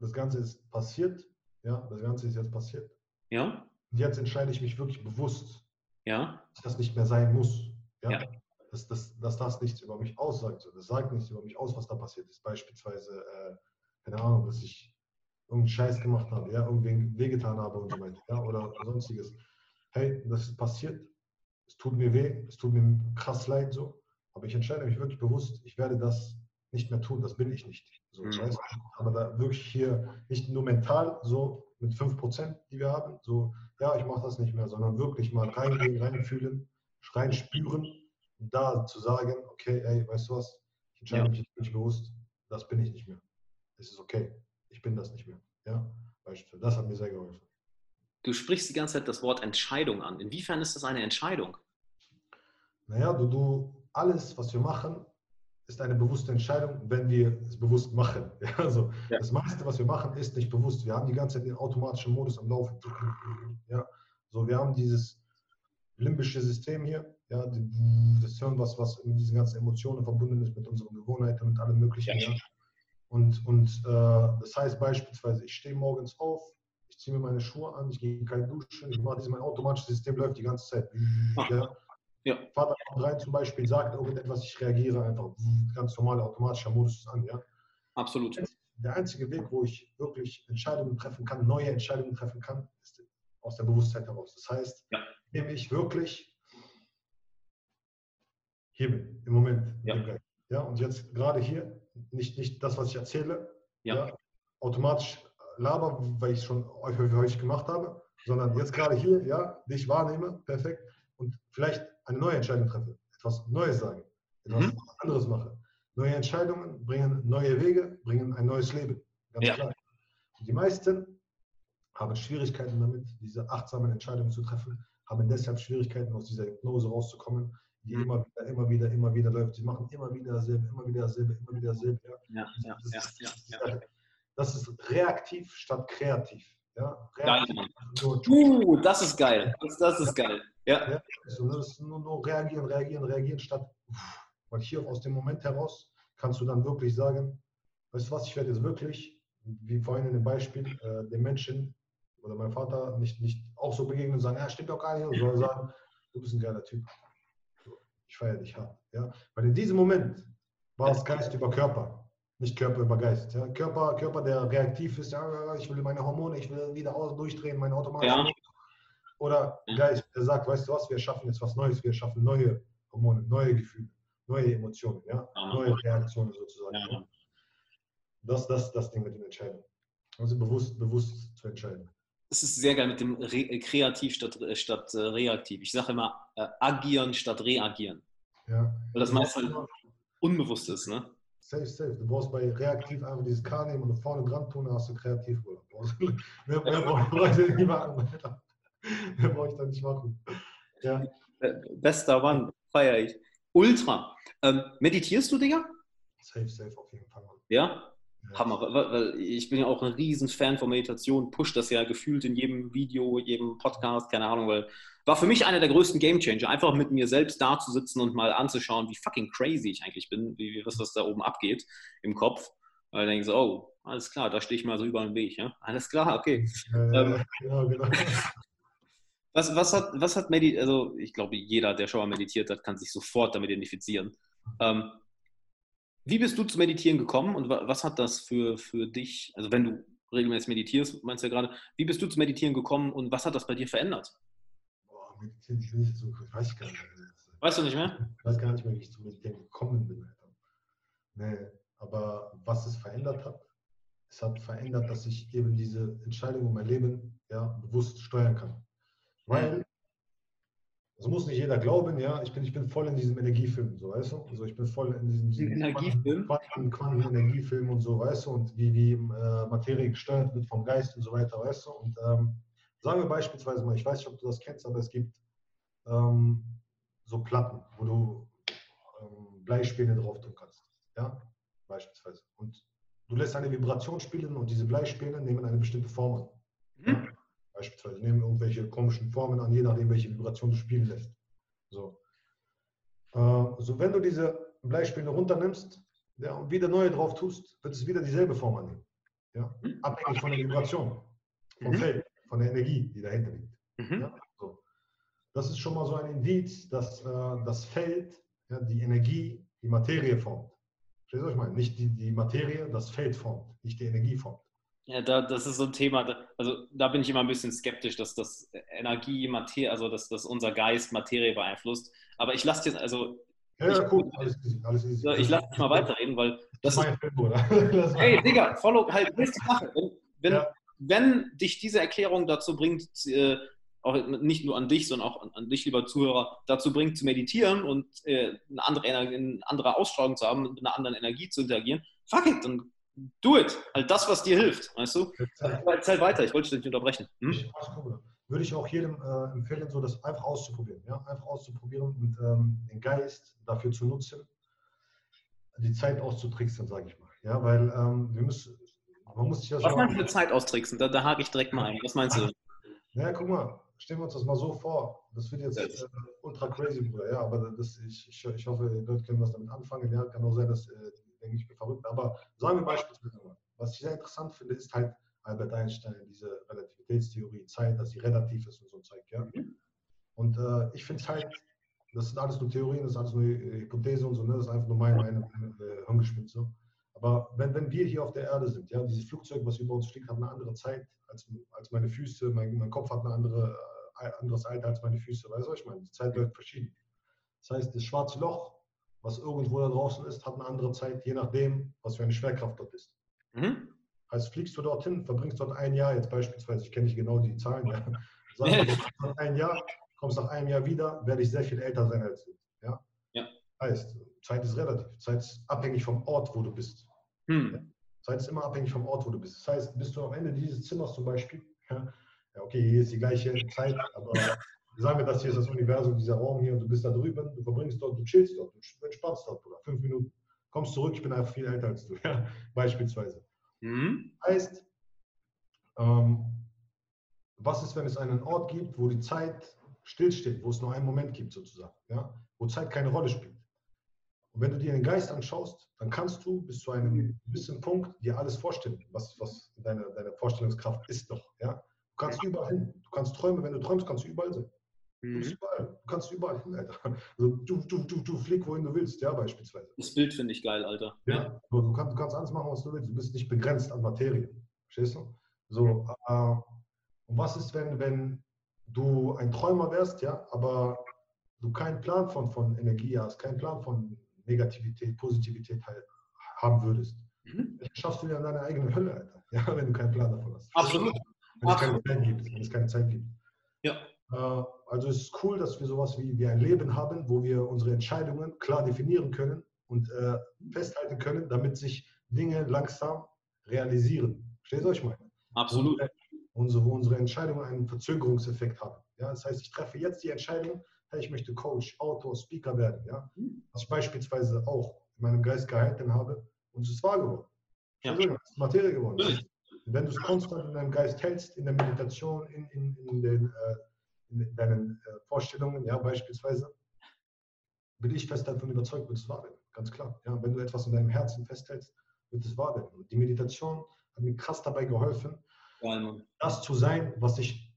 das Ganze ist passiert, ja, das Ganze ist jetzt passiert. Ja. Und jetzt entscheide ich mich wirklich bewusst, ja. dass das nicht mehr sein muss. Ja. ja. Dass, dass, dass das nichts über mich aussagt. Das sagt nichts über mich aus, was da passiert ist. Beispielsweise, äh, keine Ahnung, dass ich irgendeinen Scheiß gemacht habe, ja, irgendwen wehgetan habe und so weiter, ja, oder sonstiges. Hey, das ist passiert, es tut mir weh, es tut mir krass leid so, aber ich entscheide mich wirklich bewusst, ich werde das nicht mehr tun, das bin ich nicht. So, mhm. weißt, aber da wirklich hier nicht nur mental so mit 5%, die wir haben, so, ja, ich mache das nicht mehr, sondern wirklich mal reingehen, reinfühlen, reinspüren da zu sagen, okay, ey, weißt du was, ich entscheide ja. mich nicht bewusst, das bin ich nicht mehr. Es ist okay, ich bin das nicht mehr. Ja. Das hat mir sehr geholfen. Du sprichst die ganze Zeit das Wort Entscheidung an. Inwiefern ist das eine Entscheidung? Naja, du, du, alles, was wir machen, ist eine bewusste Entscheidung, wenn wir es bewusst machen. Ja, also ja. Das meiste, was wir machen, ist nicht bewusst. Wir haben die ganze Zeit den automatischen Modus am Laufen. Ja, so, wir haben dieses limbische System hier, ja, das Hirn, was, was mit diesen ganzen Emotionen verbunden ist, mit unseren Gewohnheiten, mit allem Möglichen. Ja. Und, und äh, das heißt beispielsweise, ich stehe morgens auf, ich ziehe mir meine Schuhe an, ich gehe kalt duschen, ich mache dieses, mein automatisches System läuft die ganze Zeit. Ja. Ja. Vater kommt rein zum Beispiel, sagt irgendetwas, ich reagiere einfach. Ganz normaler automatischer Modus an. Ja? Absolut. Der einzige Weg, wo ich wirklich Entscheidungen treffen kann, neue Entscheidungen treffen kann, ist aus der Bewusstheit heraus. Das heißt, ja. nehme ich wirklich hier bin, im Moment. Ja. ja. Und jetzt gerade hier, nicht, nicht das, was ich erzähle, ja. ja automatisch laber, weil ich es schon häufig gemacht habe, sondern jetzt gerade hier, ja, dich wahrnehme, perfekt, und vielleicht eine neue Entscheidung treffe, etwas Neues sage, etwas mhm. anderes mache. Neue Entscheidungen bringen neue Wege, bringen ein neues Leben. Ganz ja. klar. Und die meisten haben Schwierigkeiten damit, diese achtsamen Entscheidungen zu treffen, haben deshalb Schwierigkeiten, aus dieser Hypnose rauszukommen, die mhm. immer wieder, immer wieder, immer wieder läuft. Sie machen immer wieder dasselbe, immer wieder dasselbe, immer wieder dasselbe. Ja, ja, das, ja, ist, ja, das ist reaktiv statt kreativ. Ja, reaktiv. Uh, das ist geil. Das, das ist geil. Ja. ja so, das ist nur, nur reagieren, reagieren, reagieren, statt, weil hier aus dem Moment heraus kannst du dann wirklich sagen, weißt du was, ich werde jetzt wirklich, wie vorhin in dem Beispiel, äh, den Menschen oder meinem Vater nicht, nicht auch so begegnen und sagen, ja, stimmt doch gar nicht, sondern sagen, du bist ein geiler Typ. Ich feiere dich hart. Ja? Weil in diesem Moment war es Geist über Körper, nicht Körper über Geist. Ja? Körper, Körper, der reaktiv ist, ja, ich will meine Hormone, ich will wieder durchdrehen, meine automatische ja. Oder Geist, der sagt, weißt du was, wir schaffen jetzt was Neues, wir schaffen neue Hormone, neue Gefühle, neue Emotionen, ja? neue Reaktionen sozusagen. Das, das, das Ding mit den Entscheidungen. Also bewusst, bewusst zu entscheiden. Es ist sehr geil mit dem Re äh, kreativ statt, äh, statt äh, reaktiv. Ich sage immer äh, agieren statt reagieren. Ja. Weil das meist halt unbewusst ist, ne? Safe, safe. Du brauchst bei reaktiv einfach dieses K nehmen und vorne dran tun, dann hast du kreativ. Mehr, mehr brauchst du nicht machen. Mehr brauche ich da nicht machen. Ja. Bester Mann, feiere ich. Ultra. Ähm, meditierst du, Digga? Safe, safe, auf jeden Fall. Ja? Hammer. Weil ich bin ja auch ein riesen Fan von Meditation, push das ja gefühlt in jedem Video, jedem Podcast, keine Ahnung, weil war für mich einer der größten Gamechanger, einfach mit mir selbst da zu sitzen und mal anzuschauen, wie fucking crazy ich eigentlich bin, wie, was, was da oben abgeht im Kopf. Weil dann denke ich so, oh, alles klar, da stehe ich mal so über den Weg. Ja? Alles klar, okay. Ja, ähm, ja, genau. Was, was hat, was hat Medi also ich glaube, jeder, der schon mal meditiert hat, kann sich sofort damit identifizieren. Ähm, wie bist du zu Meditieren gekommen und was hat das für, für dich, also wenn du regelmäßig meditierst, meinst du ja gerade, wie bist du zu Meditieren gekommen und was hat das bei dir verändert? Boah, meditieren ist nicht so, ich weiß gar nicht mehr. Weißt du nicht mehr? Ich weiß gar nicht mehr, wie ich zu Meditieren gekommen bin. Nee, aber was es verändert hat, es hat verändert, dass ich eben diese Entscheidung in mein Leben ja, bewusst steuern kann. Weil, das muss nicht jeder glauben, ja, ich bin, ich bin voll in diesem Energiefilm, so weißt du? Also ich bin voll in diesem, diesem Energiefilm? Quanten, Quanten und so, weißt du, und wie, wie äh, Materie gesteuert wird vom Geist und so weiter, weißt du? Und ähm, sagen wir beispielsweise mal, ich weiß nicht, ob du das kennst, aber es gibt ähm, so Platten, wo du ähm, Bleispäne drauf tun kannst, ja, beispielsweise. Und du lässt eine Vibration spielen und diese Bleispäne nehmen eine bestimmte Form an. Mhm. Beispielsweise. Nehmen irgendwelche komischen Formen an, je nachdem, welche Vibration du spielen lässt. So. Äh, so, wenn du diese ein Bleispieler runternimmst ja, und wieder neue drauf tust, wird es wieder dieselbe Form annehmen. Ja? Mhm. Abhängig von der Vibration, vom mhm. Feld, von der Energie, die dahinter liegt. Mhm. Ja? So. Das ist schon mal so ein Indiz, dass äh, das Feld ja, die Energie, die Materie formt. Verstehst du, was ich meine? Nicht die, die Materie, das Feld formt, nicht die Energie formt. Ja, da, das ist so ein Thema, also da bin ich immer ein bisschen skeptisch, dass das Energie, Materie, also dass, dass unser Geist Materie beeinflusst. Aber ich lasse jetzt, also. Ja, ja, cool, alles easy, alles easy. Ich lasse dich mal weiterreden, weil das, das ist. Film, oder? hey, Digga, follow, halt, nächste Sache. Wenn, wenn, ja. wenn dich diese Erklärung dazu bringt, äh, auch nicht nur an dich, sondern auch an, an, dich, lieber Zuhörer, dazu bringt, zu meditieren und äh, eine, andere, eine andere Ausstrahlung zu haben, mit einer anderen Energie zu interagieren, fuck it, dann do it. Halt das, was dir hilft, weißt du? Zeit weiter, ich wollte dich nicht unterbrechen. Hm? Würde ich auch jedem äh, empfehlen, so das einfach auszuprobieren. Ja? Einfach auszuprobieren und ähm, den Geist dafür zu nutzen, die Zeit auszutricksen, sage ich mal. Ja, weil ähm, wir müssen, man muss sich das Was meinst du mit Zeit austricksen? Da, da hake ich direkt mal ein. Was meinst du? Ja, guck mal, stellen wir uns das mal so vor. Das wird jetzt äh, ultra crazy, Bruder. Ja, aber das, ich, ich, ich hoffe, die Leute können was damit anfangen. Ja, kann auch sein, dass äh, denke ich, bin verrückt. Aber sagen wir beispielsweise mal, was ich sehr interessant finde, ist halt Albert Einstein, diese Relativitätstheorie, Zeit, dass sie relativ ist und so ein Zeug. Ja? Mhm. Und äh, ich finde Zeit, das sind alles nur Theorien, das ist alles nur Hypothese und so, ne? das ist einfach nur meine, meine, meine äh, Hirngespinste. Aber wenn, wenn wir hier auf der Erde sind, ja, dieses Flugzeug, was über uns fliegt, hat eine andere Zeit als, als meine Füße, mein, mein Kopf hat ein andere, äh, anderes Alter als meine Füße, weißt du, was ich meine? Die Zeit läuft verschieden. Das heißt, das schwarze Loch was irgendwo da draußen ist, hat eine andere Zeit, je nachdem, was für eine Schwerkraft dort ist. Mhm. Heißt, fliegst du dorthin, verbringst dort ein Jahr, jetzt beispielsweise, ich kenne nicht genau die Zahlen, ja, sagst du, ein Jahr, kommst nach einem Jahr wieder, werde ich sehr viel älter sein als du. Ja? ja. Heißt, Zeit ist relativ. Zeit ist abhängig vom Ort, wo du bist. Mhm. Ja? Zeit ist immer abhängig vom Ort, wo du bist. Das heißt, bist du am Ende dieses Zimmers zum Beispiel, ja okay, hier ist die gleiche Zeit, aber sagen wir, das hier ist das Universum, dieser Raum hier und du bist da drüben, du verbringst dort, du chillst dort, du entspannst dort, Bruder. Fünf Minuten, kommst zurück, ich bin einfach viel älter als du, ja, beispielsweise. Mhm. Heißt, ähm, was ist, wenn es einen Ort gibt, wo die Zeit stillsteht, wo es nur einen Moment gibt, sozusagen, ja, wo Zeit keine Rolle spielt? Und wenn du dir den Geist anschaust, dann kannst du bis zu einem gewissen Punkt dir alles vorstellen, was, was deine, deine Vorstellungskraft ist doch. Ja? Du kannst überall hin. Du kannst träumen, wenn du träumst, kannst du überall sein. Mhm. Du, überall. du kannst überall hin, Alter. Also du, du, du, du flieg, wohin du willst, ja, beispielsweise. Das Bild finde ich geil, Alter. Ja, du, kannst, du kannst alles machen, was du willst. Du bist nicht begrenzt an Materie. Verstehst du? So, äh, und was ist, wenn, wenn du ein Träumer wärst, ja, aber du keinen Plan von, von Energie hast, keinen Plan von Negativität, Positivität halt haben würdest? Mhm. Schaffst du ja deine eigene Hölle, Alter. Ja, wenn du keinen Plan davon hast. Absolut. Wenn es keine Zeit gibt. Wenn es keine Zeit gibt. Ja. Äh, also es ist cool, dass wir sowas wie, wie ein Leben haben, wo wir unsere Entscheidungen klar definieren können und äh, festhalten können, damit sich Dinge langsam realisieren. Versteht ihr euch mal? Absolut. Unsere, wo unsere Entscheidungen einen Verzögerungseffekt haben. Ja? Das heißt, ich treffe jetzt die Entscheidung, hey, ich möchte Coach, Autor, Speaker werden. Ja? Mhm. Was ich beispielsweise auch in meinem Geist gehalten habe und es ist wahr geworden. Ja. Es ist Materie geworden. Wenn du es konstant in deinem Geist hältst, in der Meditation, in, in, in den äh, in deinen äh, Vorstellungen, ja, beispielsweise, bin ich fest davon überzeugt, wird es wahr werden. Ganz klar. Ja, wenn du etwas in deinem Herzen festhältst, wird es wahr werden. Und die Meditation hat mir krass dabei geholfen, ja, das zu sein, was ich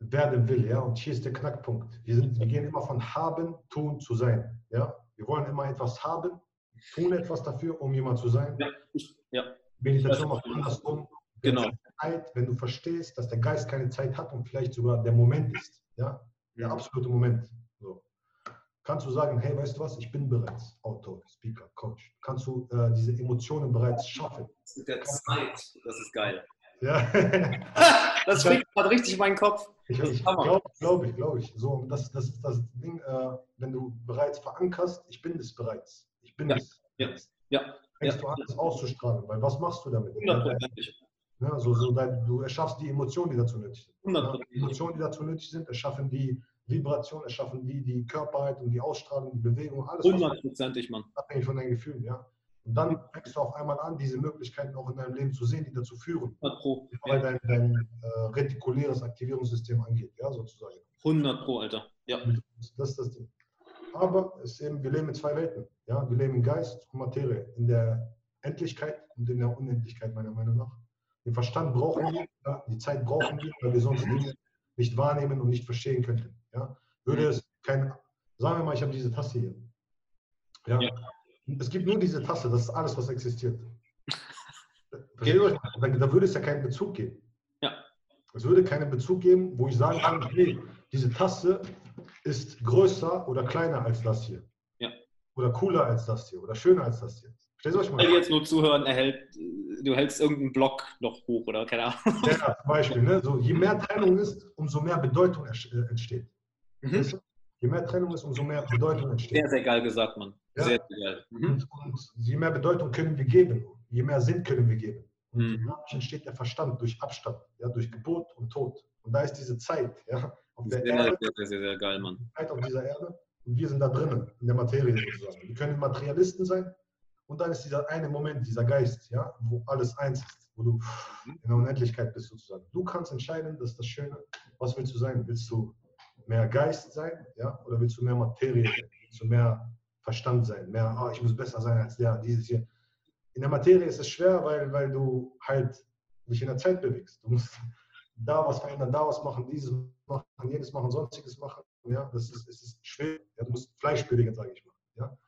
werden will. Ja? Und hier ist der Knackpunkt. Wir, sind, wir gehen immer von haben, tun, zu sein. Ja? Wir wollen immer etwas haben, tun etwas dafür, um jemand zu sein. Ja, ja. Meditation macht andersrum. Genau. Zeit, wenn du verstehst, dass der Geist keine Zeit hat und vielleicht sogar der Moment ist, ja, der mhm. absolute Moment. So. Kannst du sagen, hey, weißt du was, ich bin bereits Autor, Speaker, Coach. Kannst du äh, diese Emotionen bereits schaffen? Mit der Zeit, das ist geil. Ja. das fliegt gerade richtig in meinen Kopf. Ich, ich glaube, glaube ich, glaube ich. So, das, das ist das Ding, äh, wenn du bereits verankerst, ich bin es bereits. Ich bin ja. es. Ja. ja. Fängst ja. du an, es auszustrahlen. Weil was machst du damit? 100%. Ja, so, so, du erschaffst die Emotionen, die dazu nötig sind. Ja, die Emotionen, die dazu nötig sind, erschaffen die Vibration, erschaffen die die Körperhaltung, die Ausstrahlung, die Bewegung, alles. Hundertprozentig, Mann. Abhängig von deinen Gefühlen, ja. Und dann fängst du auf einmal an, diese Möglichkeiten auch in deinem Leben zu sehen, die dazu führen. 100 Pro. Weil dein, dein äh, retikuläres Aktivierungssystem angeht, ja, sozusagen. 100 Pro, Alter. Ja. Das ist das Ding. Aber eben, wir leben in zwei Welten. Ja? Wir leben in Geist und Materie, in der Endlichkeit und in der Unendlichkeit, meiner Meinung nach. Den Verstand brauchen wir, ja? die Zeit brauchen wir, weil wir sonst Dinge nicht wahrnehmen und nicht verstehen könnten. Ja? Würde es kein, sagen wir mal, ich habe diese Tasse hier. Ja? ja. Es gibt nur diese Tasse, das ist alles, was existiert. Da, da würde es ja keinen Bezug geben. Ja. Es würde keinen Bezug geben, wo ich sagen kann, hey, diese Tasse ist größer oder kleiner als das hier. Ja. Oder cooler als das hier oder schöner als das hier. Verstehst du, was ich meine? Wenn jetzt nur zuhören, erhält, du hältst irgendeinen Block noch hoch oder keine Ahnung. Ja, zum Beispiel. Ne? So, je mehr Trennung ist, umso mehr Bedeutung äh, entsteht. Mhm. Je mehr Trennung ist, umso mehr Bedeutung entsteht. Sehr, sehr geil gesagt, Mann. Ja? Sehr, sehr geil. Mhm. Und, und, je mehr Bedeutung können wir geben, je mehr Sinn können wir geben. Und mhm. dadurch entsteht der Verstand durch Abstand, ja, durch Geburt und Tod. Und da ist diese Zeit, ja, auf der sehr, Erde. Sehr, sehr, sehr geil, Mann. Zeit auf dieser Erde. Und wir sind da drinnen, in der Materie sozusagen. Wir können Materialisten sein. Und dann ist dieser eine Moment, dieser Geist, ja, wo alles eins ist, wo du in der Unendlichkeit bist sozusagen. Du kannst entscheiden, das ist das Schöne. Was willst du sein? Willst du mehr Geist sein, ja, oder willst du mehr Materie sein? Willst du mehr Verstand sein? Mehr, oh, ich muss besser sein als der, dieses hier in der Materie ist es schwer, weil, weil du halt dich in der Zeit bewegst. Du musst da was verändern, da was machen, dieses machen, jenes machen, sonstiges machen. Ja, das ist, es ist schwer. Ja, du musst Fleisch bewegen, sage ich mal. Ja.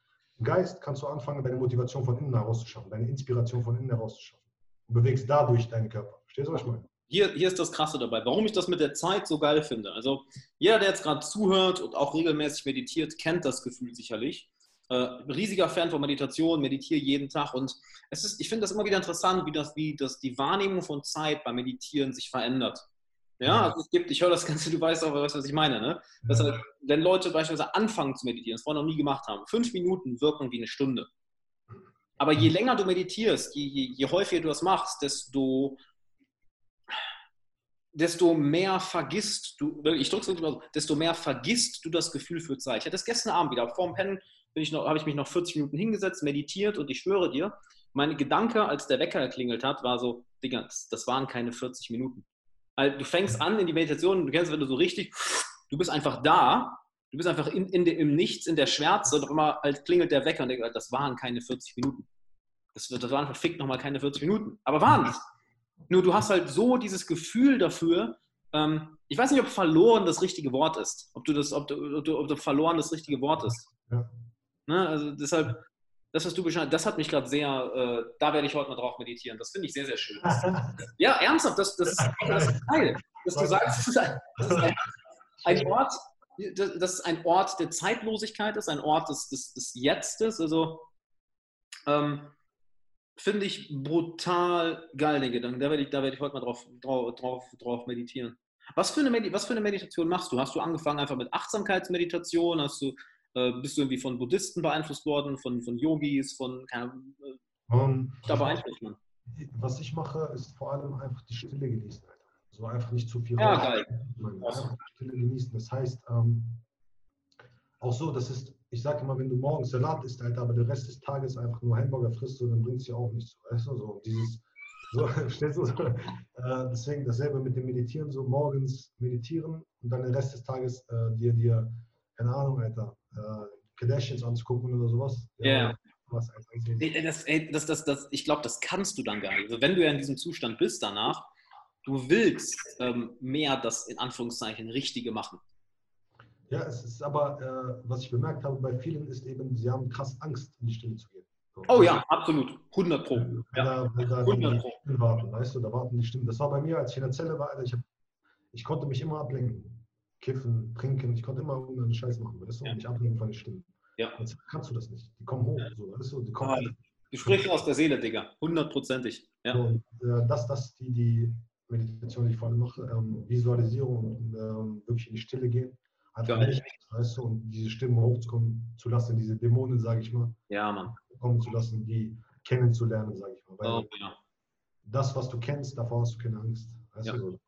Geist kannst du anfangen, deine Motivation von innen herauszuschaffen, deine Inspiration von innen herauszuschaffen. Und bewegst dadurch deinen Körper. Verstehst du, was ich meine? Hier, hier ist das Krasse dabei, warum ich das mit der Zeit so geil finde. Also jeder, der jetzt gerade zuhört und auch regelmäßig meditiert, kennt das Gefühl sicherlich. Äh, riesiger Fan von Meditation, meditiere jeden Tag und es ist, ich finde das immer wieder interessant, wie das, wie das die Wahrnehmung von Zeit beim Meditieren sich verändert. Ja, also es gibt, ich höre das Ganze, du weißt auch, was, was ich meine, ne? Dass halt, wenn Leute beispielsweise anfangen zu meditieren, das vorher noch nie gemacht haben, fünf Minuten wirken wie eine Stunde. Aber je länger du meditierst, je, je, je häufiger du das machst, desto, desto mehr vergisst du, ich drücke es mal so, desto mehr vergisst du das Gefühl für Zeit. Ich hatte das gestern Abend wieder, vor dem Pennen bin ich noch, habe ich mich noch 40 Minuten hingesetzt, meditiert und ich schwöre dir, mein Gedanke, als der Wecker geklingelt hat, war so, Digga, das, das waren keine 40 Minuten. Also, du fängst an in die Meditation, du kennst, wenn du so richtig, du bist einfach da, du bist einfach in, in im Nichts, in der Schwärze und auf einmal halt klingelt der Wecker und denkst, das waren keine 40 Minuten. Das, das waren verfickt nochmal keine 40 Minuten. Aber waren es. Nur du hast halt so dieses Gefühl dafür, ähm, ich weiß nicht, ob verloren das richtige Wort ist. Ob du das, ob du, ob du, ob du verloren das richtige Wort ist. Ja. Ne? Also deshalb, das, was du beschreibst, das hat mich gerade sehr, äh, da werde ich heute mal drauf meditieren. Das finde ich sehr, sehr schön. ja, ernsthaft, das, das, ist, das ist geil. Dass du sagst, das ist ein, das ein, Ort, das ist ein Ort der Zeitlosigkeit ist, ein Ort des, des, des Jetztes. Also ähm, finde ich brutal geil, den Gedanken. Da werde ich, da werde ich heute mal drauf, drauf, drauf, drauf meditieren. Was für, eine, was für eine Meditation machst du? Hast du angefangen einfach mit Achtsamkeitsmeditation? Hast du äh, bist du irgendwie von Buddhisten beeinflusst worden, von, von Yogis, von keine äh, um, da beeinflusst man? Was ich mache, ist vor allem einfach die Stille genießen. So einfach nicht zu viel. Ja, geil. Einfach die Stille genießen. Das heißt, ähm, auch so, das ist, ich sage immer, wenn du morgens Salat isst, Alter, aber den Rest des Tages einfach nur Hamburger frisst, so, dann bringt es dir auch nichts. Weißt du, so dieses, so, stellst du so, äh, deswegen dasselbe mit dem Meditieren, so morgens meditieren und dann den Rest des Tages äh, dir, dir, keine Ahnung, Alter, Kardashians anzugucken oder sowas. Ja. Yeah. Was das, das, das, das, ich glaube, das kannst du dann gar nicht. Also wenn du ja in diesem Zustand bist danach, du willst ähm, mehr das in Anführungszeichen Richtige machen. Ja, es ist aber, äh, was ich bemerkt habe bei vielen, ist eben, sie haben krass Angst, in die Stille zu gehen. So. Oh ja, absolut. 100 Pro. Ja, da, da 100 Pro. Warten, weißt du, da warten die Stimmen. Das war bei mir, als ich in der Zelle war, ich, hab, ich konnte mich immer ablenken kiffen, trinken. Ich konnte immer irgendeinen Scheiß machen, weißt du, und mich ablenken von den Stimmen. Ja. Jetzt kannst du das nicht. Die kommen hoch, so, weißt du, die kommen ah, Du sprichst aus der Seele, Digga. Hundertprozentig. Ja. Und äh, das, das die, die Meditation, die ich vor allem mache, ähm, Visualisierung und ähm, wirklich in die Stille gehen. Einfach nicht, weißt du, und diese Stimmen hochzukommen zu lassen, diese Dämonen, sage ich mal, ja, Mann. kommen zu lassen, die kennenzulernen, sage ich mal. Weil oh, ja. das, was du kennst, davor hast du keine Angst. Weißt ja. du,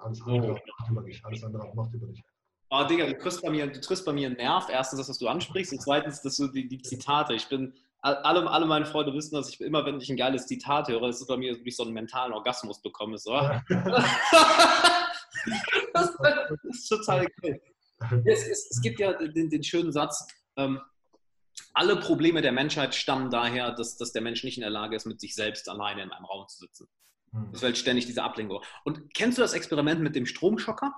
alles andere macht über dich. Alles andere macht über dich. Oh, Digga, du triffst bei mir, du triffst bei mir einen Nerv. Erstens das, was du ansprichst, und zweitens, dass du die, die Zitate. Ich bin, alle, alle meine Freunde wissen, dass ich immer, wenn ich ein geiles Zitat höre, ist es bei mir, dass ich so einen mentalen Orgasmus bekomme. So. Ja. das, ist total geil. Es, es, es, gibt ja den, den schönen Satz, ähm, alle Probleme der Menschheit stammen daher, dass, dass der Mensch nicht in der Lage ist, mit sich selbst alleine in einem Raum zu sitzen. Das fällt ständig diese Ablenkung. Und kennst du das Experiment mit dem Stromschocker?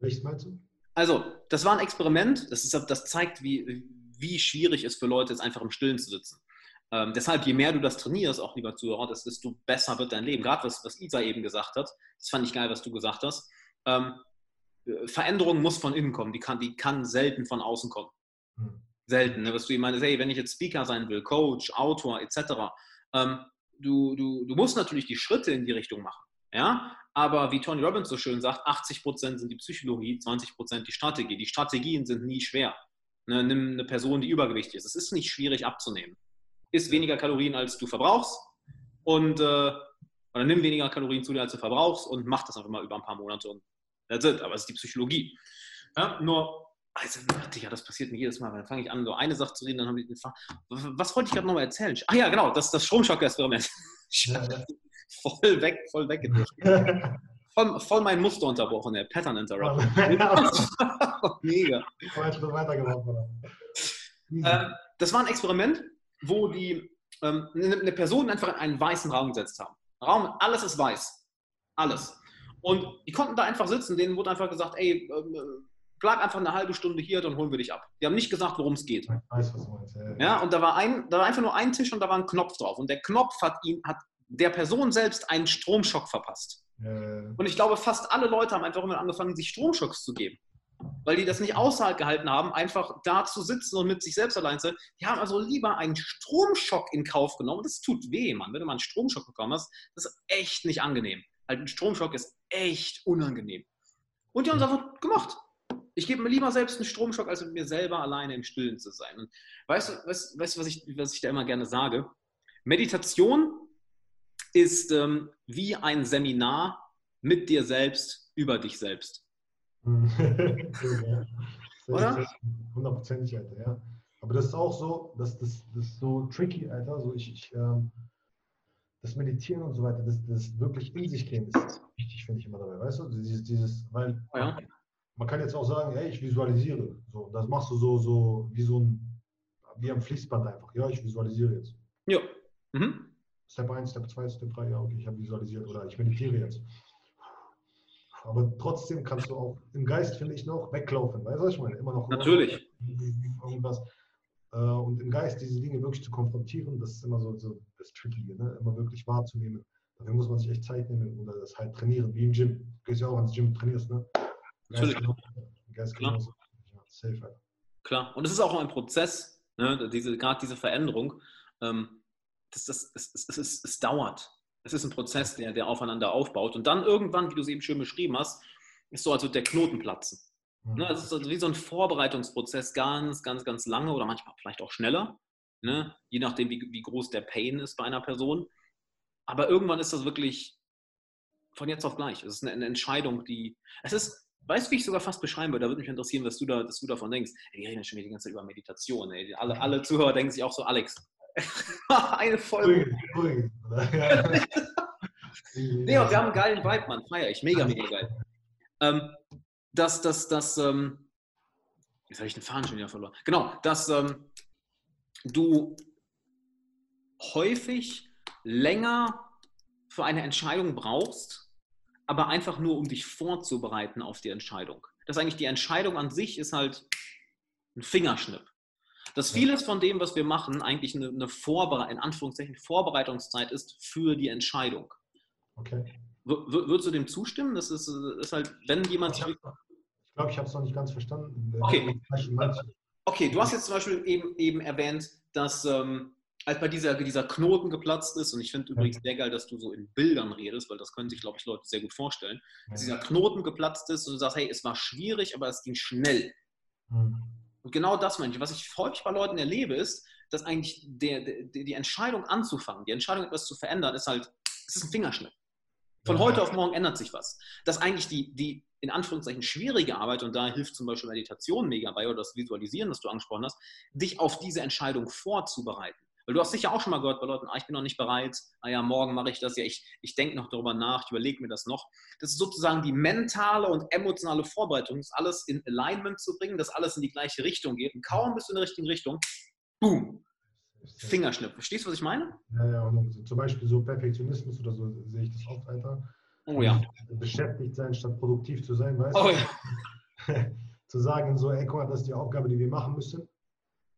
Welches meinst du? Also, das war ein Experiment, das, ist, das zeigt, wie, wie schwierig es für Leute ist, einfach im Stillen zu sitzen. Ähm, deshalb, je mehr du das trainierst, auch lieber Zuhörer, desto besser wird dein Leben. Gerade was, was Isa eben gesagt hat, das fand ich geil, was du gesagt hast. Ähm, Veränderung muss von innen kommen, die kann, die kann selten von außen kommen. Hm. Selten. Ne? Was du meinst, hey, wenn ich jetzt Speaker sein will, Coach, Autor etc., ähm, du, du, du musst natürlich die Schritte in die Richtung machen. Ja? Aber wie Tony Robbins so schön sagt, 80% sind die Psychologie, 20% die Strategie. Die Strategien sind nie schwer. Ne? Nimm eine Person, die übergewichtig ist. Es ist nicht schwierig abzunehmen. Isst weniger Kalorien, als du verbrauchst und äh, oder nimm weniger Kalorien zu dir, als du verbrauchst und mach das einfach mal über ein paar Monate und that's it. Aber es ist die Psychologie. Ja? Nur also, ja, das passiert mir jedes Mal. Dann fange ich an, so eine Sache zu reden, dann habe ich den Was wollte ich gerade nochmal erzählen? Ach ja, genau, das, das Stromschock-Experiment. voll weg, voll weggedrückt. voll, voll mein Muster unterbrochen, der Pattern Interrupt. Mega. Ähm, das war ein Experiment, wo die ähm, eine Person einfach in einen weißen Raum gesetzt haben. Raum, alles ist weiß. Alles. Und die konnten da einfach sitzen, denen wurde einfach gesagt, ey, ähm, bleib einfach eine halbe Stunde hier, dann holen wir dich ab. Die haben nicht gesagt, worum es geht. Ich weiß, was du meinst. Ja, ja, und da war, ein, da war einfach nur ein Tisch und da war ein Knopf drauf. Und der Knopf hat, ihn, hat der Person selbst einen Stromschock verpasst. Ja. Und ich glaube, fast alle Leute haben einfach immer angefangen, sich Stromschocks zu geben. Weil die das nicht ausgehalten haben, einfach da zu sitzen und mit sich selbst allein zu sein. Die haben also lieber einen Stromschock in Kauf genommen. Das tut weh, Mann. Wenn du mal einen Stromschock bekommen hast, das ist echt nicht angenehm. Halt ein Stromschock ist echt unangenehm. Und die haben es einfach gemacht ich gebe mir lieber selbst einen Stromschock, als mit mir selber alleine im Stillen zu sein. Und weißt du, weißt, weißt, was, ich, was ich da immer gerne sage? Meditation ist ähm, wie ein Seminar mit dir selbst über dich selbst. Oder? Hundertprozentig, Alter, ja. Aber das ist auch so, dass das, das ist so tricky, Alter. So ich, ich ähm, das Meditieren und so weiter, das, das wirklich in sich gehen, ist wichtig, finde ich immer dabei. Weißt du, dieses, dieses weil oh ja man kann jetzt auch sagen, hey, ich visualisiere. So, das machst du so, so wie so ein, wie am Fließband einfach. Ja, ich visualisiere jetzt. Ja. Mhm. Step 1, Step 2, Step 3, ja, okay, ich habe visualisiert oder ich meditiere jetzt. Aber trotzdem kannst du auch im Geist, finde ich, noch weglaufen. Weißt du, was ich meine? Immer noch. Natürlich. Irgendwas. Äh, und im Geist diese Dinge wirklich zu konfrontieren, das ist immer so, so das Trickige, ne? immer wirklich wahrzunehmen. Dafür muss man sich echt Zeit nehmen oder das halt trainieren, wie im Gym. Du gehst ja auch ans Gym, trainierst, ne? Natürlich. Geist Klar. Klar. Und es ist auch ein Prozess, ne? diese, gerade diese Veränderung. Ähm, das, das, es, es, es, es dauert. Es ist ein Prozess, der, der aufeinander aufbaut. Und dann irgendwann, wie du es eben schön beschrieben hast, ist so also der Knoten platzen. Mhm. Ne? Es ist also wie so ein Vorbereitungsprozess, ganz, ganz, ganz lange oder manchmal vielleicht auch schneller, ne? je nachdem, wie, wie groß der Pain ist bei einer Person. Aber irgendwann ist das wirklich von jetzt auf gleich. Es ist eine, eine Entscheidung, die. Es ist, Weißt du, wie ich sogar fast beschreiben würde? Da würde mich interessieren, was du, da, was du davon denkst. Ey, wir reden ja schon die ganze Zeit über Meditation. Ey. Alle, alle Zuhörer denken sich auch so, Alex, eine Folge. nee, wir haben einen geilen Vibe, Mann. Feier ich. Mega, mega geil. Ähm, dass, dass, dass, ähm, jetzt habe ich den Faden schon wieder verloren. Genau, dass ähm, du häufig länger für eine Entscheidung brauchst, aber einfach nur, um dich vorzubereiten auf die Entscheidung. Das ist eigentlich die Entscheidung an sich ist halt ein Fingerschnipp. Dass vieles von dem, was wir machen, eigentlich eine, eine Vorbere in Anführungszeichen Vorbereitungszeit ist für die Entscheidung. Okay. Würdest du dem zustimmen? Das ist, ist halt, wenn jemand. Ich glaube, ich habe es noch nicht ganz verstanden. Okay. okay, du hast jetzt zum Beispiel eben, eben erwähnt, dass ähm, als bei dieser, dieser Knoten geplatzt ist, und ich finde übrigens sehr geil, dass du so in Bildern redest, weil das können sich, glaube ich, Leute sehr gut vorstellen, dass dieser Knoten geplatzt ist und du sagst, hey, es war schwierig, aber es ging schnell. Mhm. Und genau das meine ich. Was ich häufig bei Leuten erlebe, ist, dass eigentlich der, der, die Entscheidung anzufangen, die Entscheidung etwas zu verändern, ist halt, es ist ein Fingerschnitt. Von ja. heute auf morgen ändert sich was. Dass eigentlich die, die in Anführungszeichen schwierige Arbeit, und da hilft zum Beispiel Meditation mega bei oder das Visualisieren, das du angesprochen hast, dich auf diese Entscheidung vorzubereiten. Weil du hast sicher auch schon mal gehört bei Leuten, ah, ich bin noch nicht bereit, ah ja, morgen mache ich das, ja, ich, ich denke noch darüber nach, ich überlege mir das noch. Das ist sozusagen die mentale und emotionale Vorbereitung, das alles in Alignment zu bringen, dass alles in die gleiche Richtung geht. Und kaum bist du in der richtigen Richtung, boom, Fingerschnipp. Verstehst du, was ich meine? Ja, ja, und zum Beispiel so Perfektionismus oder so sehe ich das oft, Alter. Oh ja. Beschäftigt sein, statt produktiv zu sein, weißt oh, du? Ja. zu sagen, so, ey, guck mal, das ist die Aufgabe, die wir machen müssen.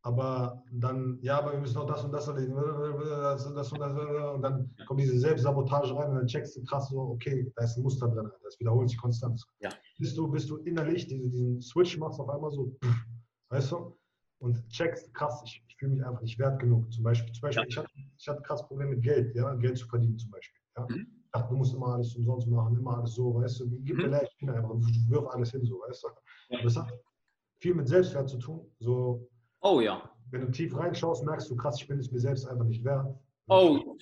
Aber dann, ja, aber wir müssen noch das und das erledigen, das und das und das. Und dann kommt diese Selbstsabotage rein und dann checkst du krass so, okay, da ist ein Muster drin, das wiederholt sich konstant. Ja. Bist du, bist du innerlich diese, diesen Switch machst auf einmal so, weißt du? Und checkst, krass, ich, ich fühle mich einfach nicht wert genug. Zum Beispiel, zum Beispiel Ja. ich, hatte, ich hatte krass Probleme mit Geld, ja, Geld zu verdienen zum Beispiel. Ja. Mhm. Ich dachte, du musst immer alles umsonst machen, immer alles so, weißt du, gib mir Mhm. leicht, ich bin einfach, wirf alles hin, so, weißt du. Ja. Das hat viel mit Selbstwert zu tun. So, Oh ja. wenn du tief reinschaust, merkst du, krass, ich bin es mir selbst einfach nicht wert. Oh,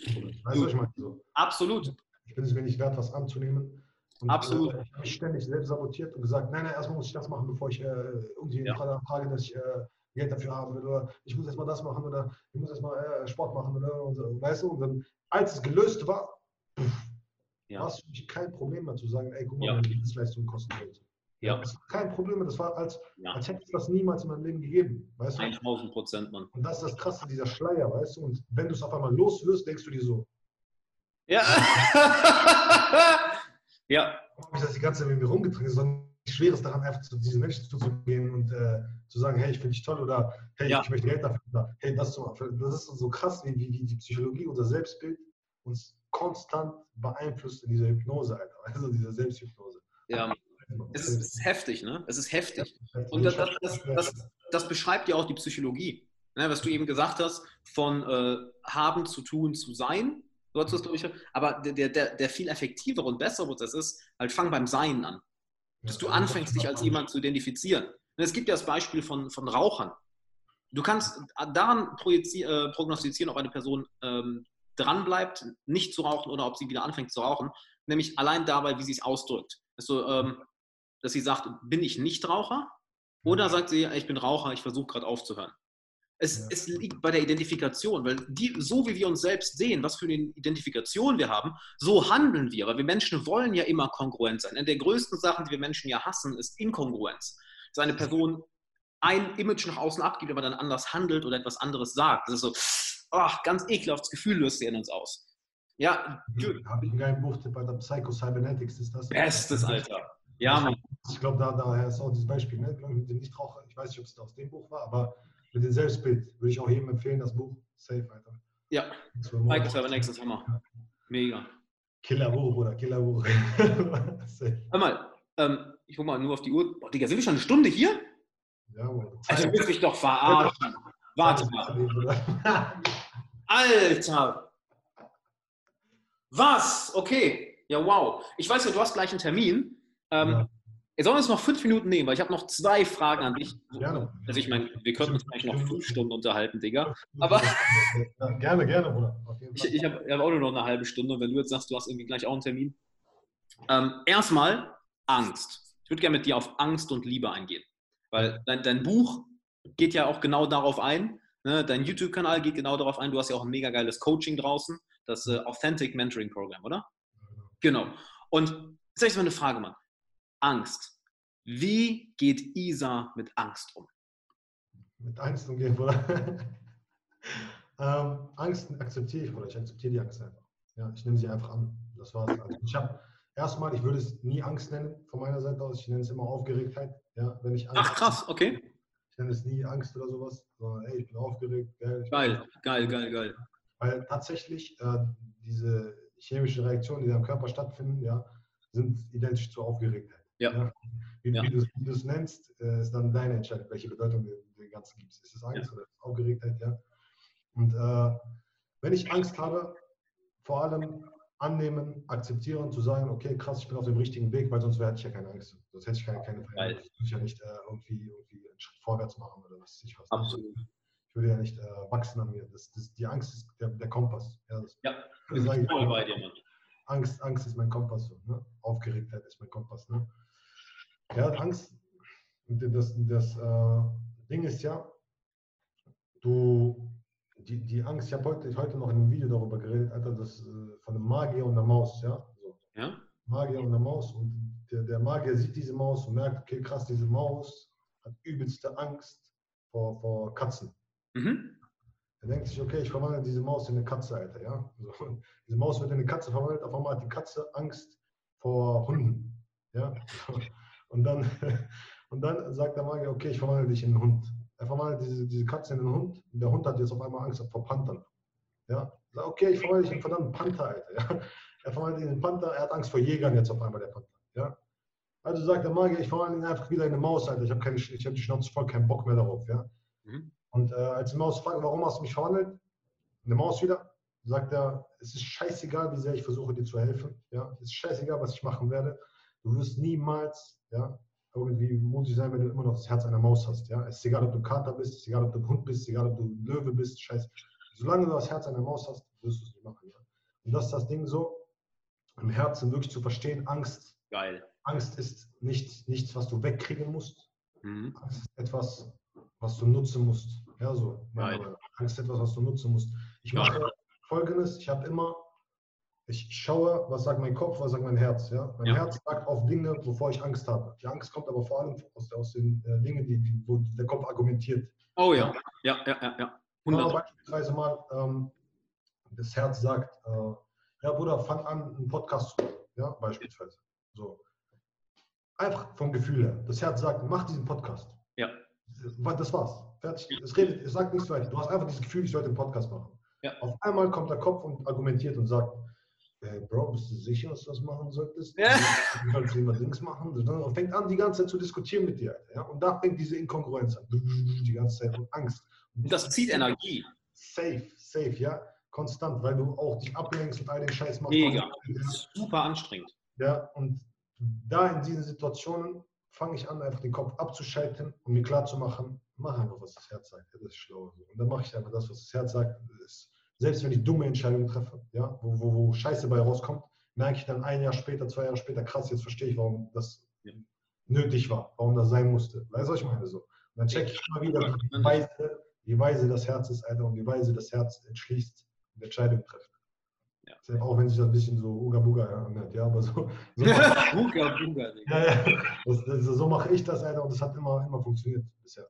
Weißt du, was ich meine? So, absolut. ich bin es mir nicht wert, was anzunehmen. Und, Absolut. Äh, ich habe mich ständig selbst sabotiert und gesagt, nein, nein, erstmal muss ich das machen, bevor ich äh, irgendwie Ja. frage, dass ich äh, Geld dafür habe oder ich muss erstmal das machen oder ich muss erstmal äh, Sport machen oder und so, weißt du? Und dann, als es gelöst war, Ja. war es für mich kein Problem mehr zu sagen, ey, guck mal, Ja. meine Dienstleistung kostet Geld. Ja. Das war kein Problem mehr, das war, als, Ja. als hätte es das niemals in meinem Leben gegeben, weißt du? 1000 Prozent, Mann. Und das ist das Krasse, dieser Schleier, weißt du? Und wenn du es auf einmal loswirst, denkst du dir so, Ja. ja. warum habe ich das die ganze Zeit mit mir rumgetragen? Es ist doch nichts Schweres daran, einfach zu diesen Menschen zuzugehen und äh, zu sagen, hey, ich finde dich toll oder hey, Ja. ich möchte Geld dafür oder hey, das zu machen. Das ist so krass, wie, wie, wie die Psychologie, unser Selbstbild uns konstant beeinflusst in dieser Hypnose, Alter. Also dieser Selbsthypnose. ja. Es ist, es ist heftig, ne? Es ist heftig. Und das, das, das, das, beschreibt ja auch die Psychologie. Ne, was du eben gesagt hast, von äh, haben zu tun zu sein. So hast du das, ich, aber der, der, der viel effektivere und bessere Prozess ist, halt fang beim Sein an. Dass du anfängst, dich als jemand zu identifizieren. Und es gibt ja das Beispiel von, von Rauchern. Du kannst daran projizi- äh, prognostizieren, ob eine Person ähm, dranbleibt, nicht zu rauchen oder ob sie wieder anfängt zu rauchen, nämlich allein dabei, wie sie es ausdrückt. Also, ähm, dass sie sagt, bin ich nicht Raucher? Oder sagt sie, ich bin Raucher, ich versuche gerade aufzuhören. Es, Ja. es liegt bei der Identifikation, weil die, so wie wir uns selbst sehen, was für eine Identifikation wir haben, so handeln wir. Weil wir Menschen wollen ja immer kongruent sein. Eine der größten Sachen, die wir Menschen ja hassen, ist Inkongruenz. Dass eine Person ein Image nach außen abgibt, aber dann anders handelt oder etwas anderes sagt. Das ist so, oh, ganz ekelhaftes Gefühl löst sie in uns aus. Ja, du, Habe ich einen geilen Buchtipp, Alter. Psycho Cybernetics ist das. bestes Alter. Ja, Mann. Ich glaube, da, daher ist auch dieses Beispiel, ne? mit dem Nichtraucher. Ich weiß nicht, ob es aus dem Buch war, aber mit dem Selbstbild würde ich auch jedem empfehlen, das Buch. Safe, Alter. Ja, Das war Michael morgen. Cybernex ist Hammer. Mega. Killerbuch, Bruder, Killerbuch. Hör mal, ähm, ich guck mal nur auf die Uhr. Boah, Digga, sind wir schon eine Stunde hier? Ja, Mann. Alter, du willst mich doch verarschen. Warte mal. mal. Alter! Was? Okay. Ja, wow. Ich weiß ja, du hast gleich einen Termin. Ähm, Ja. Jetzt sollen wir uns noch fünf Minuten nehmen, weil ich habe noch zwei Fragen an dich. Gerne. Also ich meine, wir könnten uns vielleicht noch fünf Stunden unterhalten, Digga. Aber- gerne, gerne, Bruder. Ich, ich habe hab auch nur noch eine halbe Stunde. Wenn du jetzt sagst, du hast irgendwie gleich auch einen Termin. Ähm, erstmal Angst. Ich würde gerne mit dir auf Angst und Liebe eingehen. Weil dein, dein Buch geht ja auch genau darauf ein. Ne? Dein YouTube-Kanal geht genau darauf ein. Du hast ja auch ein mega geiles Coaching draußen. Das äh, Authentic Mentoring Program, oder? Genau. Und jetzt habe ich mal eine Frage, Mann. Angst. Wie geht Isa mit Angst um? Mit Angst umgehen, Bruder. ähm, Angst akzeptiere ich, Bruder. Ich akzeptiere die Angst einfach. Ja, ich nehme sie einfach an. Das war's. Also ich habe erstmal, ich würde es nie Angst nennen von meiner Seite aus. Ich nenne es immer Aufgeregtheit. Ja, wenn ich Angst Ach krass, okay. Ich nenne es nie Angst oder sowas, sondern ey, ich bin aufgeregt. Geil, Geil, geil, geil, geil. Weil tatsächlich äh, diese chemischen Reaktionen, die da im Körper stattfinden, ja, sind identisch zur Aufgeregtheit. Ja. Wie, Ja. wie du es- wie du es nennst, äh, ist dann deine Entscheidung, welche Bedeutung du dem Ganzen gibst. Ist es Angst oder ist es Aufgeregtheit, ja? Und äh, wenn ich Angst habe, vor allem annehmen, akzeptieren, zu sagen, okay, krass, ich bin auf dem richtigen Weg, weil sonst hätte ich ja keine Angst. Sonst hätte ich keine, keine Veränderung. Ich würde ja nicht äh, irgendwie, irgendwie einen Schritt vorwärts machen oder was ich was. Absolut. Ich würde ja nicht äh, wachsen an mir. Das, das, die Angst ist der, der Kompass. Ja, das, Ja, das Ich voll bei dir, Mann. Angst, Angst ist mein Kompass. So, ne? Aufgeregtheit ist mein Kompass. Ne? Ja, Angst. Und das, das äh, Ding ist ja, du, die, die Angst, ich habe heute, heute noch in einem Video darüber geredet, Alter, das äh, von einem Magier und der Maus, ja? So. Ja? Magier und der Maus und der, der Magier sieht diese Maus und merkt, okay, krass, diese Maus hat übelste Angst vor, vor Katzen. Mhm. Er denkt sich, okay, ich verwandle diese Maus in eine Katze, Alter, ja? So, diese Maus wird in eine Katze verwandelt, auf einmal hat die Katze Angst vor Hunden, ja? Und dann, und dann sagt der Magier, okay, ich verwandle dich in einen Hund. Er verwandelt diese, diese Katze in einen Hund und der Hund hat jetzt auf einmal Angst vor Panthern. Ja? Sagt, okay, ich verwandle dich in einen verdammten Panther, Alter, ja? Er verwandelt ihn in einen Panther, er hat Angst vor Jägern jetzt auf einmal, der Panther, ja? Also sagt der Magier, ich verwandle ihn einfach wieder in eine Maus, Alter, ich habe hab die Schnauze voll, keinen Bock mehr darauf, ja? Mhm. Und äh, als die Maus fragt, warum hast du mich verwandelt? Eine Maus wieder, sagt er, es ist scheißegal, wie sehr ich versuche, dir zu helfen. Ja? Es ist scheißegal, was ich machen werde. Du wirst niemals ja, irgendwie mutig sein, wenn du immer noch das Herz einer Maus hast. Ja? Es ist egal, ob du Kater bist, es ist egal, ob du Hund bist, es ist egal, ob du Löwe bist, scheiße. Solange du das Herz einer Maus hast, wirst du es nicht machen. Ja? Und das ist das Ding so, im Herzen wirklich zu verstehen, Angst. Geil. Angst ist nicht, nichts, was du wegkriegen musst. Mhm. Angst ist etwas, was du nutzen musst. Ja, so. Geil. Angst ist etwas, was du nutzen musst. Ich mache folgendes: Ich habe immer, ich schaue, was sagt mein Kopf, was sagt mein Herz. Ja? Mein Ja. Herz sagt auf Dinge, wovor ich Angst habe. Die Angst kommt aber vor allem aus, aus den äh, Dingen, die, die, wo der Kopf argumentiert. Oh ja, ja, ja, ja, ja. Aber 100. beispielsweise mal, ähm, das Herz sagt, äh, ja Bruder, fang an, einen Podcast zu machen. Ja, beispielsweise. So. Einfach vom Gefühl her. Das Herz sagt, mach diesen Podcast. Ja. Das war's. Fertig. Es redet, es sagt nichts weiter. Du hast einfach dieses Gefühl, ich sollte einen Podcast machen. Ja. Auf einmal kommt der Kopf und argumentiert und sagt, hey Bro, bist du sicher, dass du das machen solltest? Ja. Du sollst immer Dings machen. Und fängt an, die ganze Zeit zu diskutieren mit dir. Ja? Und da fängt diese Inkongruenz an. Die ganze Zeit und Angst. Und das zieht Energie. Safe, safe, ja. Konstant, weil du auch dich ablenkst und all den Scheiß machst. Mega. Super anstrengend. Ja, und da in diesen Situationen fange ich an, einfach den Kopf abzuschalten und mir klar zu machen, mach einfach, was das Herz sagt. Das ist schlau. Und dann mache ich einfach das, was das Herz sagt. Das ist, selbst wenn ich dumme Entscheidungen treffe, ja, wo, wo, wo Scheiße bei rauskommt, merke ich dann ein Jahr später, zwei Jahre später, krass, jetzt verstehe ich, warum das Ja. nötig war, warum das sein musste. Weißt du, was ich meine? So. Und dann checke ich immer wieder, wie weise, wie weise das Herz ist, Alter, und wie weise das Herz entschließt und Entscheidungen trifft. Ja. Selbst Auch wenn sich das ein bisschen so Uga-Buga anhört, ja, aber so, so Digga. ja, ja. Das, das, so mache ich das, Alter, und das hat immer, immer funktioniert bisher.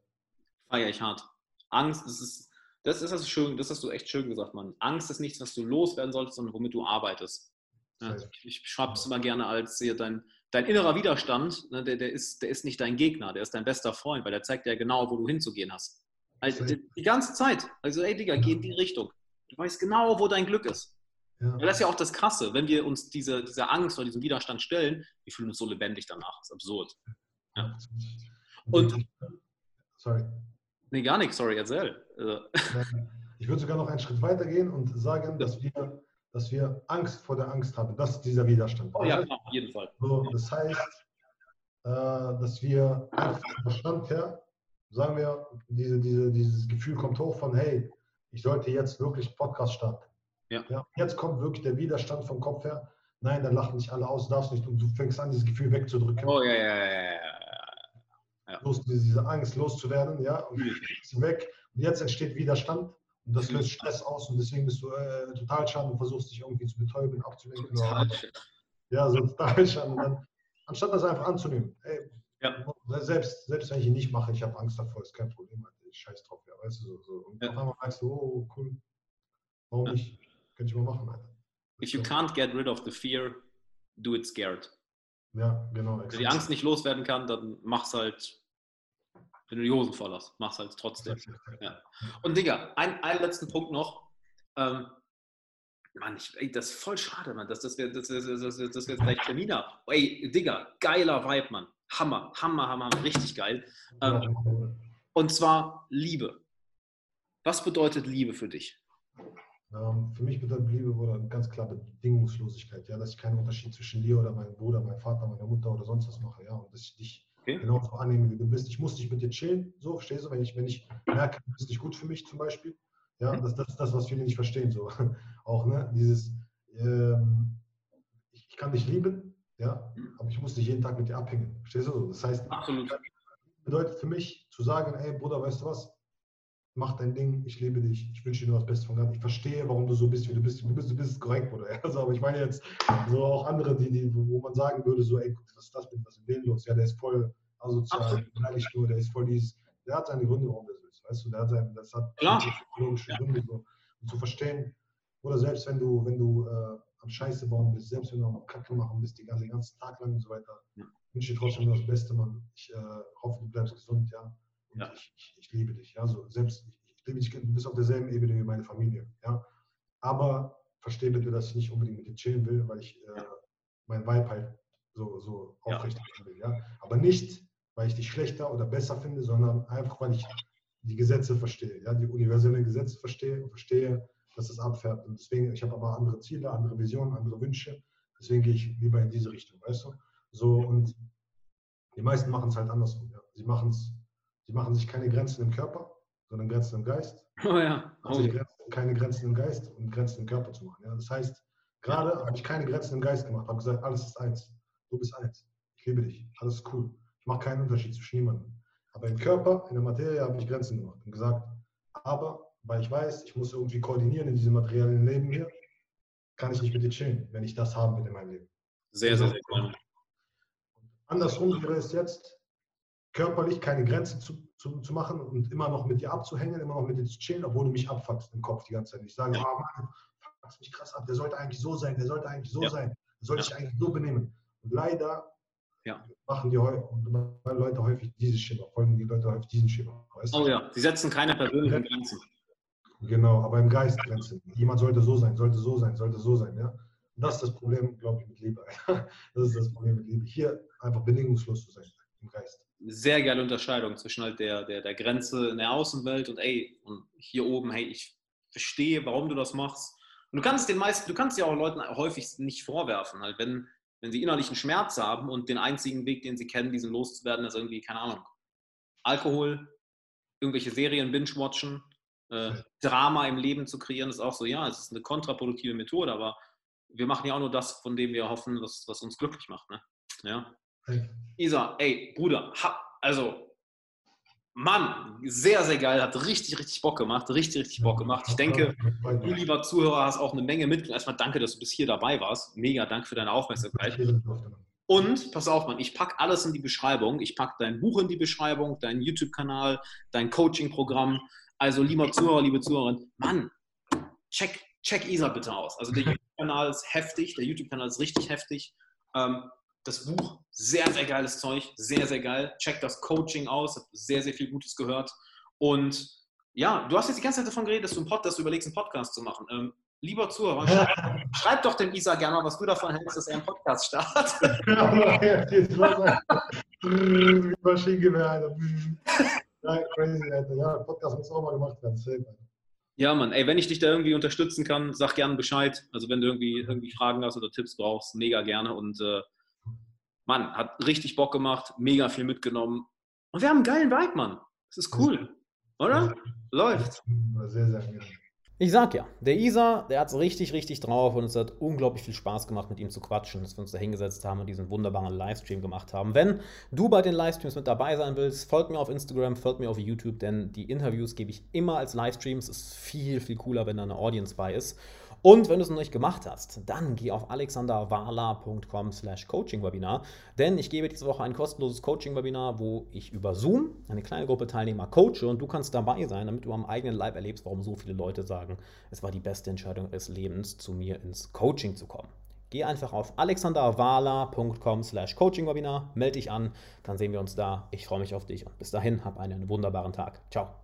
Feier ich hart. Angst, das ist, das ist das schön, das hast du echt schön gesagt, Mann. Angst ist nichts, was du loswerden solltest, sondern womit du arbeitest. Ja, ich schreibe es immer gerne als hier dein, dein innerer Widerstand, ne, der, der, ist, der ist nicht dein Gegner, der ist dein bester Freund, weil der zeigt dir genau, wo du hinzugehen hast. Also, die, die ganze Zeit. Also, ey, Digga, geh in die Richtung. Du weißt genau, wo dein Glück ist. Ja. Ja, das ist ja auch das Krasse, wenn wir uns diese, dieser Angst oder diesem Widerstand stellen, wir fühlen uns so lebendig danach. Das ist absurd. Ja. Und- sorry. Nee, gar nichts, sorry, erzähl. Also, Ich würde sogar noch einen Schritt weiter gehen und sagen, dass wir, dass wir Angst vor der Angst haben. Das ist dieser Widerstand. oh ja, klar, auf jeden Fall. So, das heißt, äh, dass wir einfach vom Verstand her, sagen wir, diese, diese, dieses Gefühl kommt hoch von, hey, ich sollte jetzt wirklich Podcast starten. Ja. jetzt kommt wirklich der Widerstand vom Kopf her. Nein, dann lachen dich alle aus, darfst nicht. Und du fängst an, dieses Gefühl wegzudrücken. Oh ja, ja, ja, ja, ja. Los, diese Angst loszuwerden, ja, und ist weg. Und jetzt entsteht Widerstand und das löst Stress aus und deswegen bist du äh, total schaden und versuchst dich irgendwie zu betäuben, abzulenken. Total. Ja, so total schaden. Dann, anstatt das einfach anzunehmen, ey, Ja. selbst, selbst wenn ich ihn nicht mache, ich habe Angst davor, ist kein Problem, ich scheiß drauf, ja, weißt du, so. so. Und Ja. auf einmal merkst du, oh, cool, warum Ja. nicht? Könnte ich mal machen, Alter. If you can't get rid of the fear, do it scared. Ja, genau. Wenn du die Angst nicht loswerden kann, dann mach's halt, wenn du die Hosen voll hast, mach's halt trotzdem. Ja. Und Digga, ein, einen letzten Punkt noch. Ähm, Mann, ich, ey, das ist voll schade, Mann, dass, dass, wir, dass, dass, dass, dass, wir jetzt gleich Termin haben. Ey, Digga, geiler Vibe, Mann. Hammer, Hammer, Hammer, richtig geil. Ähm, und zwar Liebe. Was bedeutet Liebe für dich? Ähm, für mich bedeutet Liebe oder ganz klar Bedingungslosigkeit, ja, dass ich keinen Unterschied zwischen dir oder meinem Bruder, meinem Vater, meiner Mutter oder sonst was mache, ja, und dass ich dich Okay. genauso annehme, wie du bist. Ich muss nicht mit dir chillen, so, verstehst du, wenn ich, wenn ich merke, du bist nicht gut für mich zum Beispiel, ja, Mhm. das, das ist das, was viele nicht verstehen, so, auch, ne, dieses, ähm, ich, ich kann dich lieben, ja, Mhm. aber ich muss nicht jeden Tag mit dir abhängen, verstehst du, so, das heißt, Absolut. bedeutet für mich zu sagen, ey Bruder, weißt du was, mach dein Ding, ich liebe dich, ich wünsche dir nur das Beste von Gott. Ich verstehe, warum du so bist, wie du bist. Du bist, du bist korrekt, Bruder. Also, aber ich meine jetzt so auch andere, die, die, wo man sagen würde, so, ey, was ist das mit, was ist los? Ja, der ist voll asozial, beleidigt nur, der ist voll dies. Der hat seine Gründe, warum so ist. Weißt du, der hat sein, das hat psychologische ja. Gründe, so, um zu verstehen. Oder selbst wenn du, wenn du äh, am Scheiße bauen bist, selbst wenn du am Kacke machen bist, die ganze, den ganzen Tag lang und so weiter, ja. wünsche dir trotzdem nur das Beste, Mann. Ich äh, hoffe, du bleibst gesund, ja. Und ja. Ich, ich, ich, liebe dich. Ja? So, selbst, ich, ich liebe dich, du bist auf derselben Ebene wie meine Familie. Ja? Aber verstehe bitte, dass ich nicht unbedingt mit dir chillen will, weil ich äh, mein Vibe halt so, so aufrecht ja. will. Ja? Aber nicht, weil ich dich schlechter oder besser finde, sondern einfach, weil ich die Gesetze verstehe, ja? die universellen Gesetze verstehe und verstehe, dass es abfährt. Und deswegen, ich habe aber andere Ziele, andere Visionen, andere Wünsche. Deswegen gehe ich lieber in diese Richtung, weißt du? So, und die meisten machen es halt andersrum. Ja? Sie machen es Sie machen sich keine Grenzen im Körper, sondern Grenzen im Geist. Oh ja. Oh also Grenzen, keine Grenzen im Geist und Grenzen im Körper zu machen. Ja? Das heißt, gerade habe ich keine Grenzen im Geist gemacht, habe gesagt, alles ist eins. Du bist eins. Ich liebe dich. Alles ist cool. Ich mache keinen Unterschied zwischen niemandem. Aber im Körper, in der Materie habe ich Grenzen gemacht und gesagt, aber weil ich weiß, ich muss irgendwie koordinieren in diesem materiellen Leben hier, kann ich nicht mit dir chillen, wenn ich das haben will in meinem Leben. Sehr, sehr, sehr cool. Andersrum wäre es jetzt, körperlich keine Grenze zu, zu, zu, machen und immer noch mit dir abzuhängen, immer noch mit dir zu chillen, obwohl du mich abfuckst im Kopf die ganze Zeit. Ich sage, ja. oh Mann, fuckst mich krass ab, der sollte eigentlich so sein, der sollte eigentlich so ja. sein, der sollte ja. sich eigentlich so benehmen. Und leider ja. machen die Leute häufig dieses Schema, folgen die Leute häufig diesen Schema. Weißt oh ja, sie setzen keine persönlichen Grenzen. Genau, aber im Geist Grenzen. Jemand sollte so sein, sollte so sein, sollte so sein, ja. Und das ist das Problem, glaube ich, mit Liebe. Das ist das Problem mit Liebe. Hier einfach bedingungslos zu sein im Geist sehr geile Unterscheidung zwischen halt der, der, der Grenze in der Außenwelt und ey, und hier oben, hey, ich verstehe, warum du das machst. Und du kannst den meisten, du kannst ja auch Leuten häufig nicht vorwerfen, halt, wenn, wenn sie innerlichen Schmerz haben und den einzigen Weg, den sie kennen, diesen loszuwerden, ist irgendwie, keine Ahnung, Alkohol, irgendwelche Serien binge-watchen, äh, Drama im Leben zu kreieren, ist auch so, ja, es ist eine kontraproduktive Methode, aber wir machen ja auch nur das, von dem wir hoffen, was, was uns glücklich macht. Ne? Ja. Isa, ey, Bruder, also, Mann, sehr, sehr geil, hat richtig, richtig Bock gemacht, richtig, richtig Bock gemacht. Ich denke, du, lieber Zuhörer, hast auch eine Menge mitgenommen. Erstmal danke, dass du bis hier dabei warst. Mega, danke für deine Aufmerksamkeit. Und pass auf, Mann, ich packe alles in die Beschreibung. Ich packe dein Buch in die Beschreibung, deinen YouTube-Kanal, dein Coaching-Programm. Also, lieber Zuhörer, liebe Zuhörerin, Mann, check, check Isa bitte aus. Also, der YouTube-Kanal ist heftig, der YouTube-Kanal ist richtig heftig. Ähm, das Buch, sehr, sehr geiles Zeug, sehr, sehr geil. Check das Coaching aus, habe sehr, sehr viel Gutes gehört. Und ja, du hast jetzt die ganze Zeit davon geredet, dass du, einen Pod, dass du überlegst, einen Podcast zu machen. Ähm, lieber Zuhörer, schreib, schreib, doch dem Isa gerne mal, was du davon hältst, dass er einen Podcast startet. Maschinengewehr. Ja, crazy, Alter. Ja, Podcast muss auch mal gemacht werden. Safe, ja, Mann, ey, wenn ich dich da irgendwie unterstützen kann, sag gerne Bescheid. Also wenn du irgendwie, irgendwie Fragen hast oder Tipps brauchst, mega gerne. Und äh, Mann, hat richtig Bock gemacht, mega viel mitgenommen. Und wir haben einen geilen Vibe, Mann. Das ist cool. Oder? Läuft. Sehr, sehr gerne. Ich sag ja, der Isa, der hat es richtig, richtig drauf und es hat unglaublich viel Spaß gemacht, mit ihm zu quatschen, dass wir uns da hingesetzt haben und diesen wunderbaren Livestream gemacht haben. Wenn du bei den Livestreams mit dabei sein willst, folg mir auf Instagram, folg mir auf YouTube, denn die Interviews gebe ich immer als Livestreams. Es ist viel, viel cooler, wenn da eine Audience bei ist. Und wenn du es noch nicht gemacht hast, dann geh auf alexanderwala.com slash coaching-webinar, denn ich gebe diese Woche ein kostenloses Coaching-Webinar, wo ich über Zoom eine kleine Gruppe Teilnehmer coache und du kannst dabei sein, damit du am eigenen Leib erlebst, warum so viele Leute sagen, es war die beste Entscheidung des Lebens, zu mir ins Coaching zu kommen. Geh einfach auf alexanderwala.com slash coaching-webinar, melde dich an, dann sehen wir uns da. Ich freue mich auf dich und bis dahin, hab einen wunderbaren Tag. Ciao.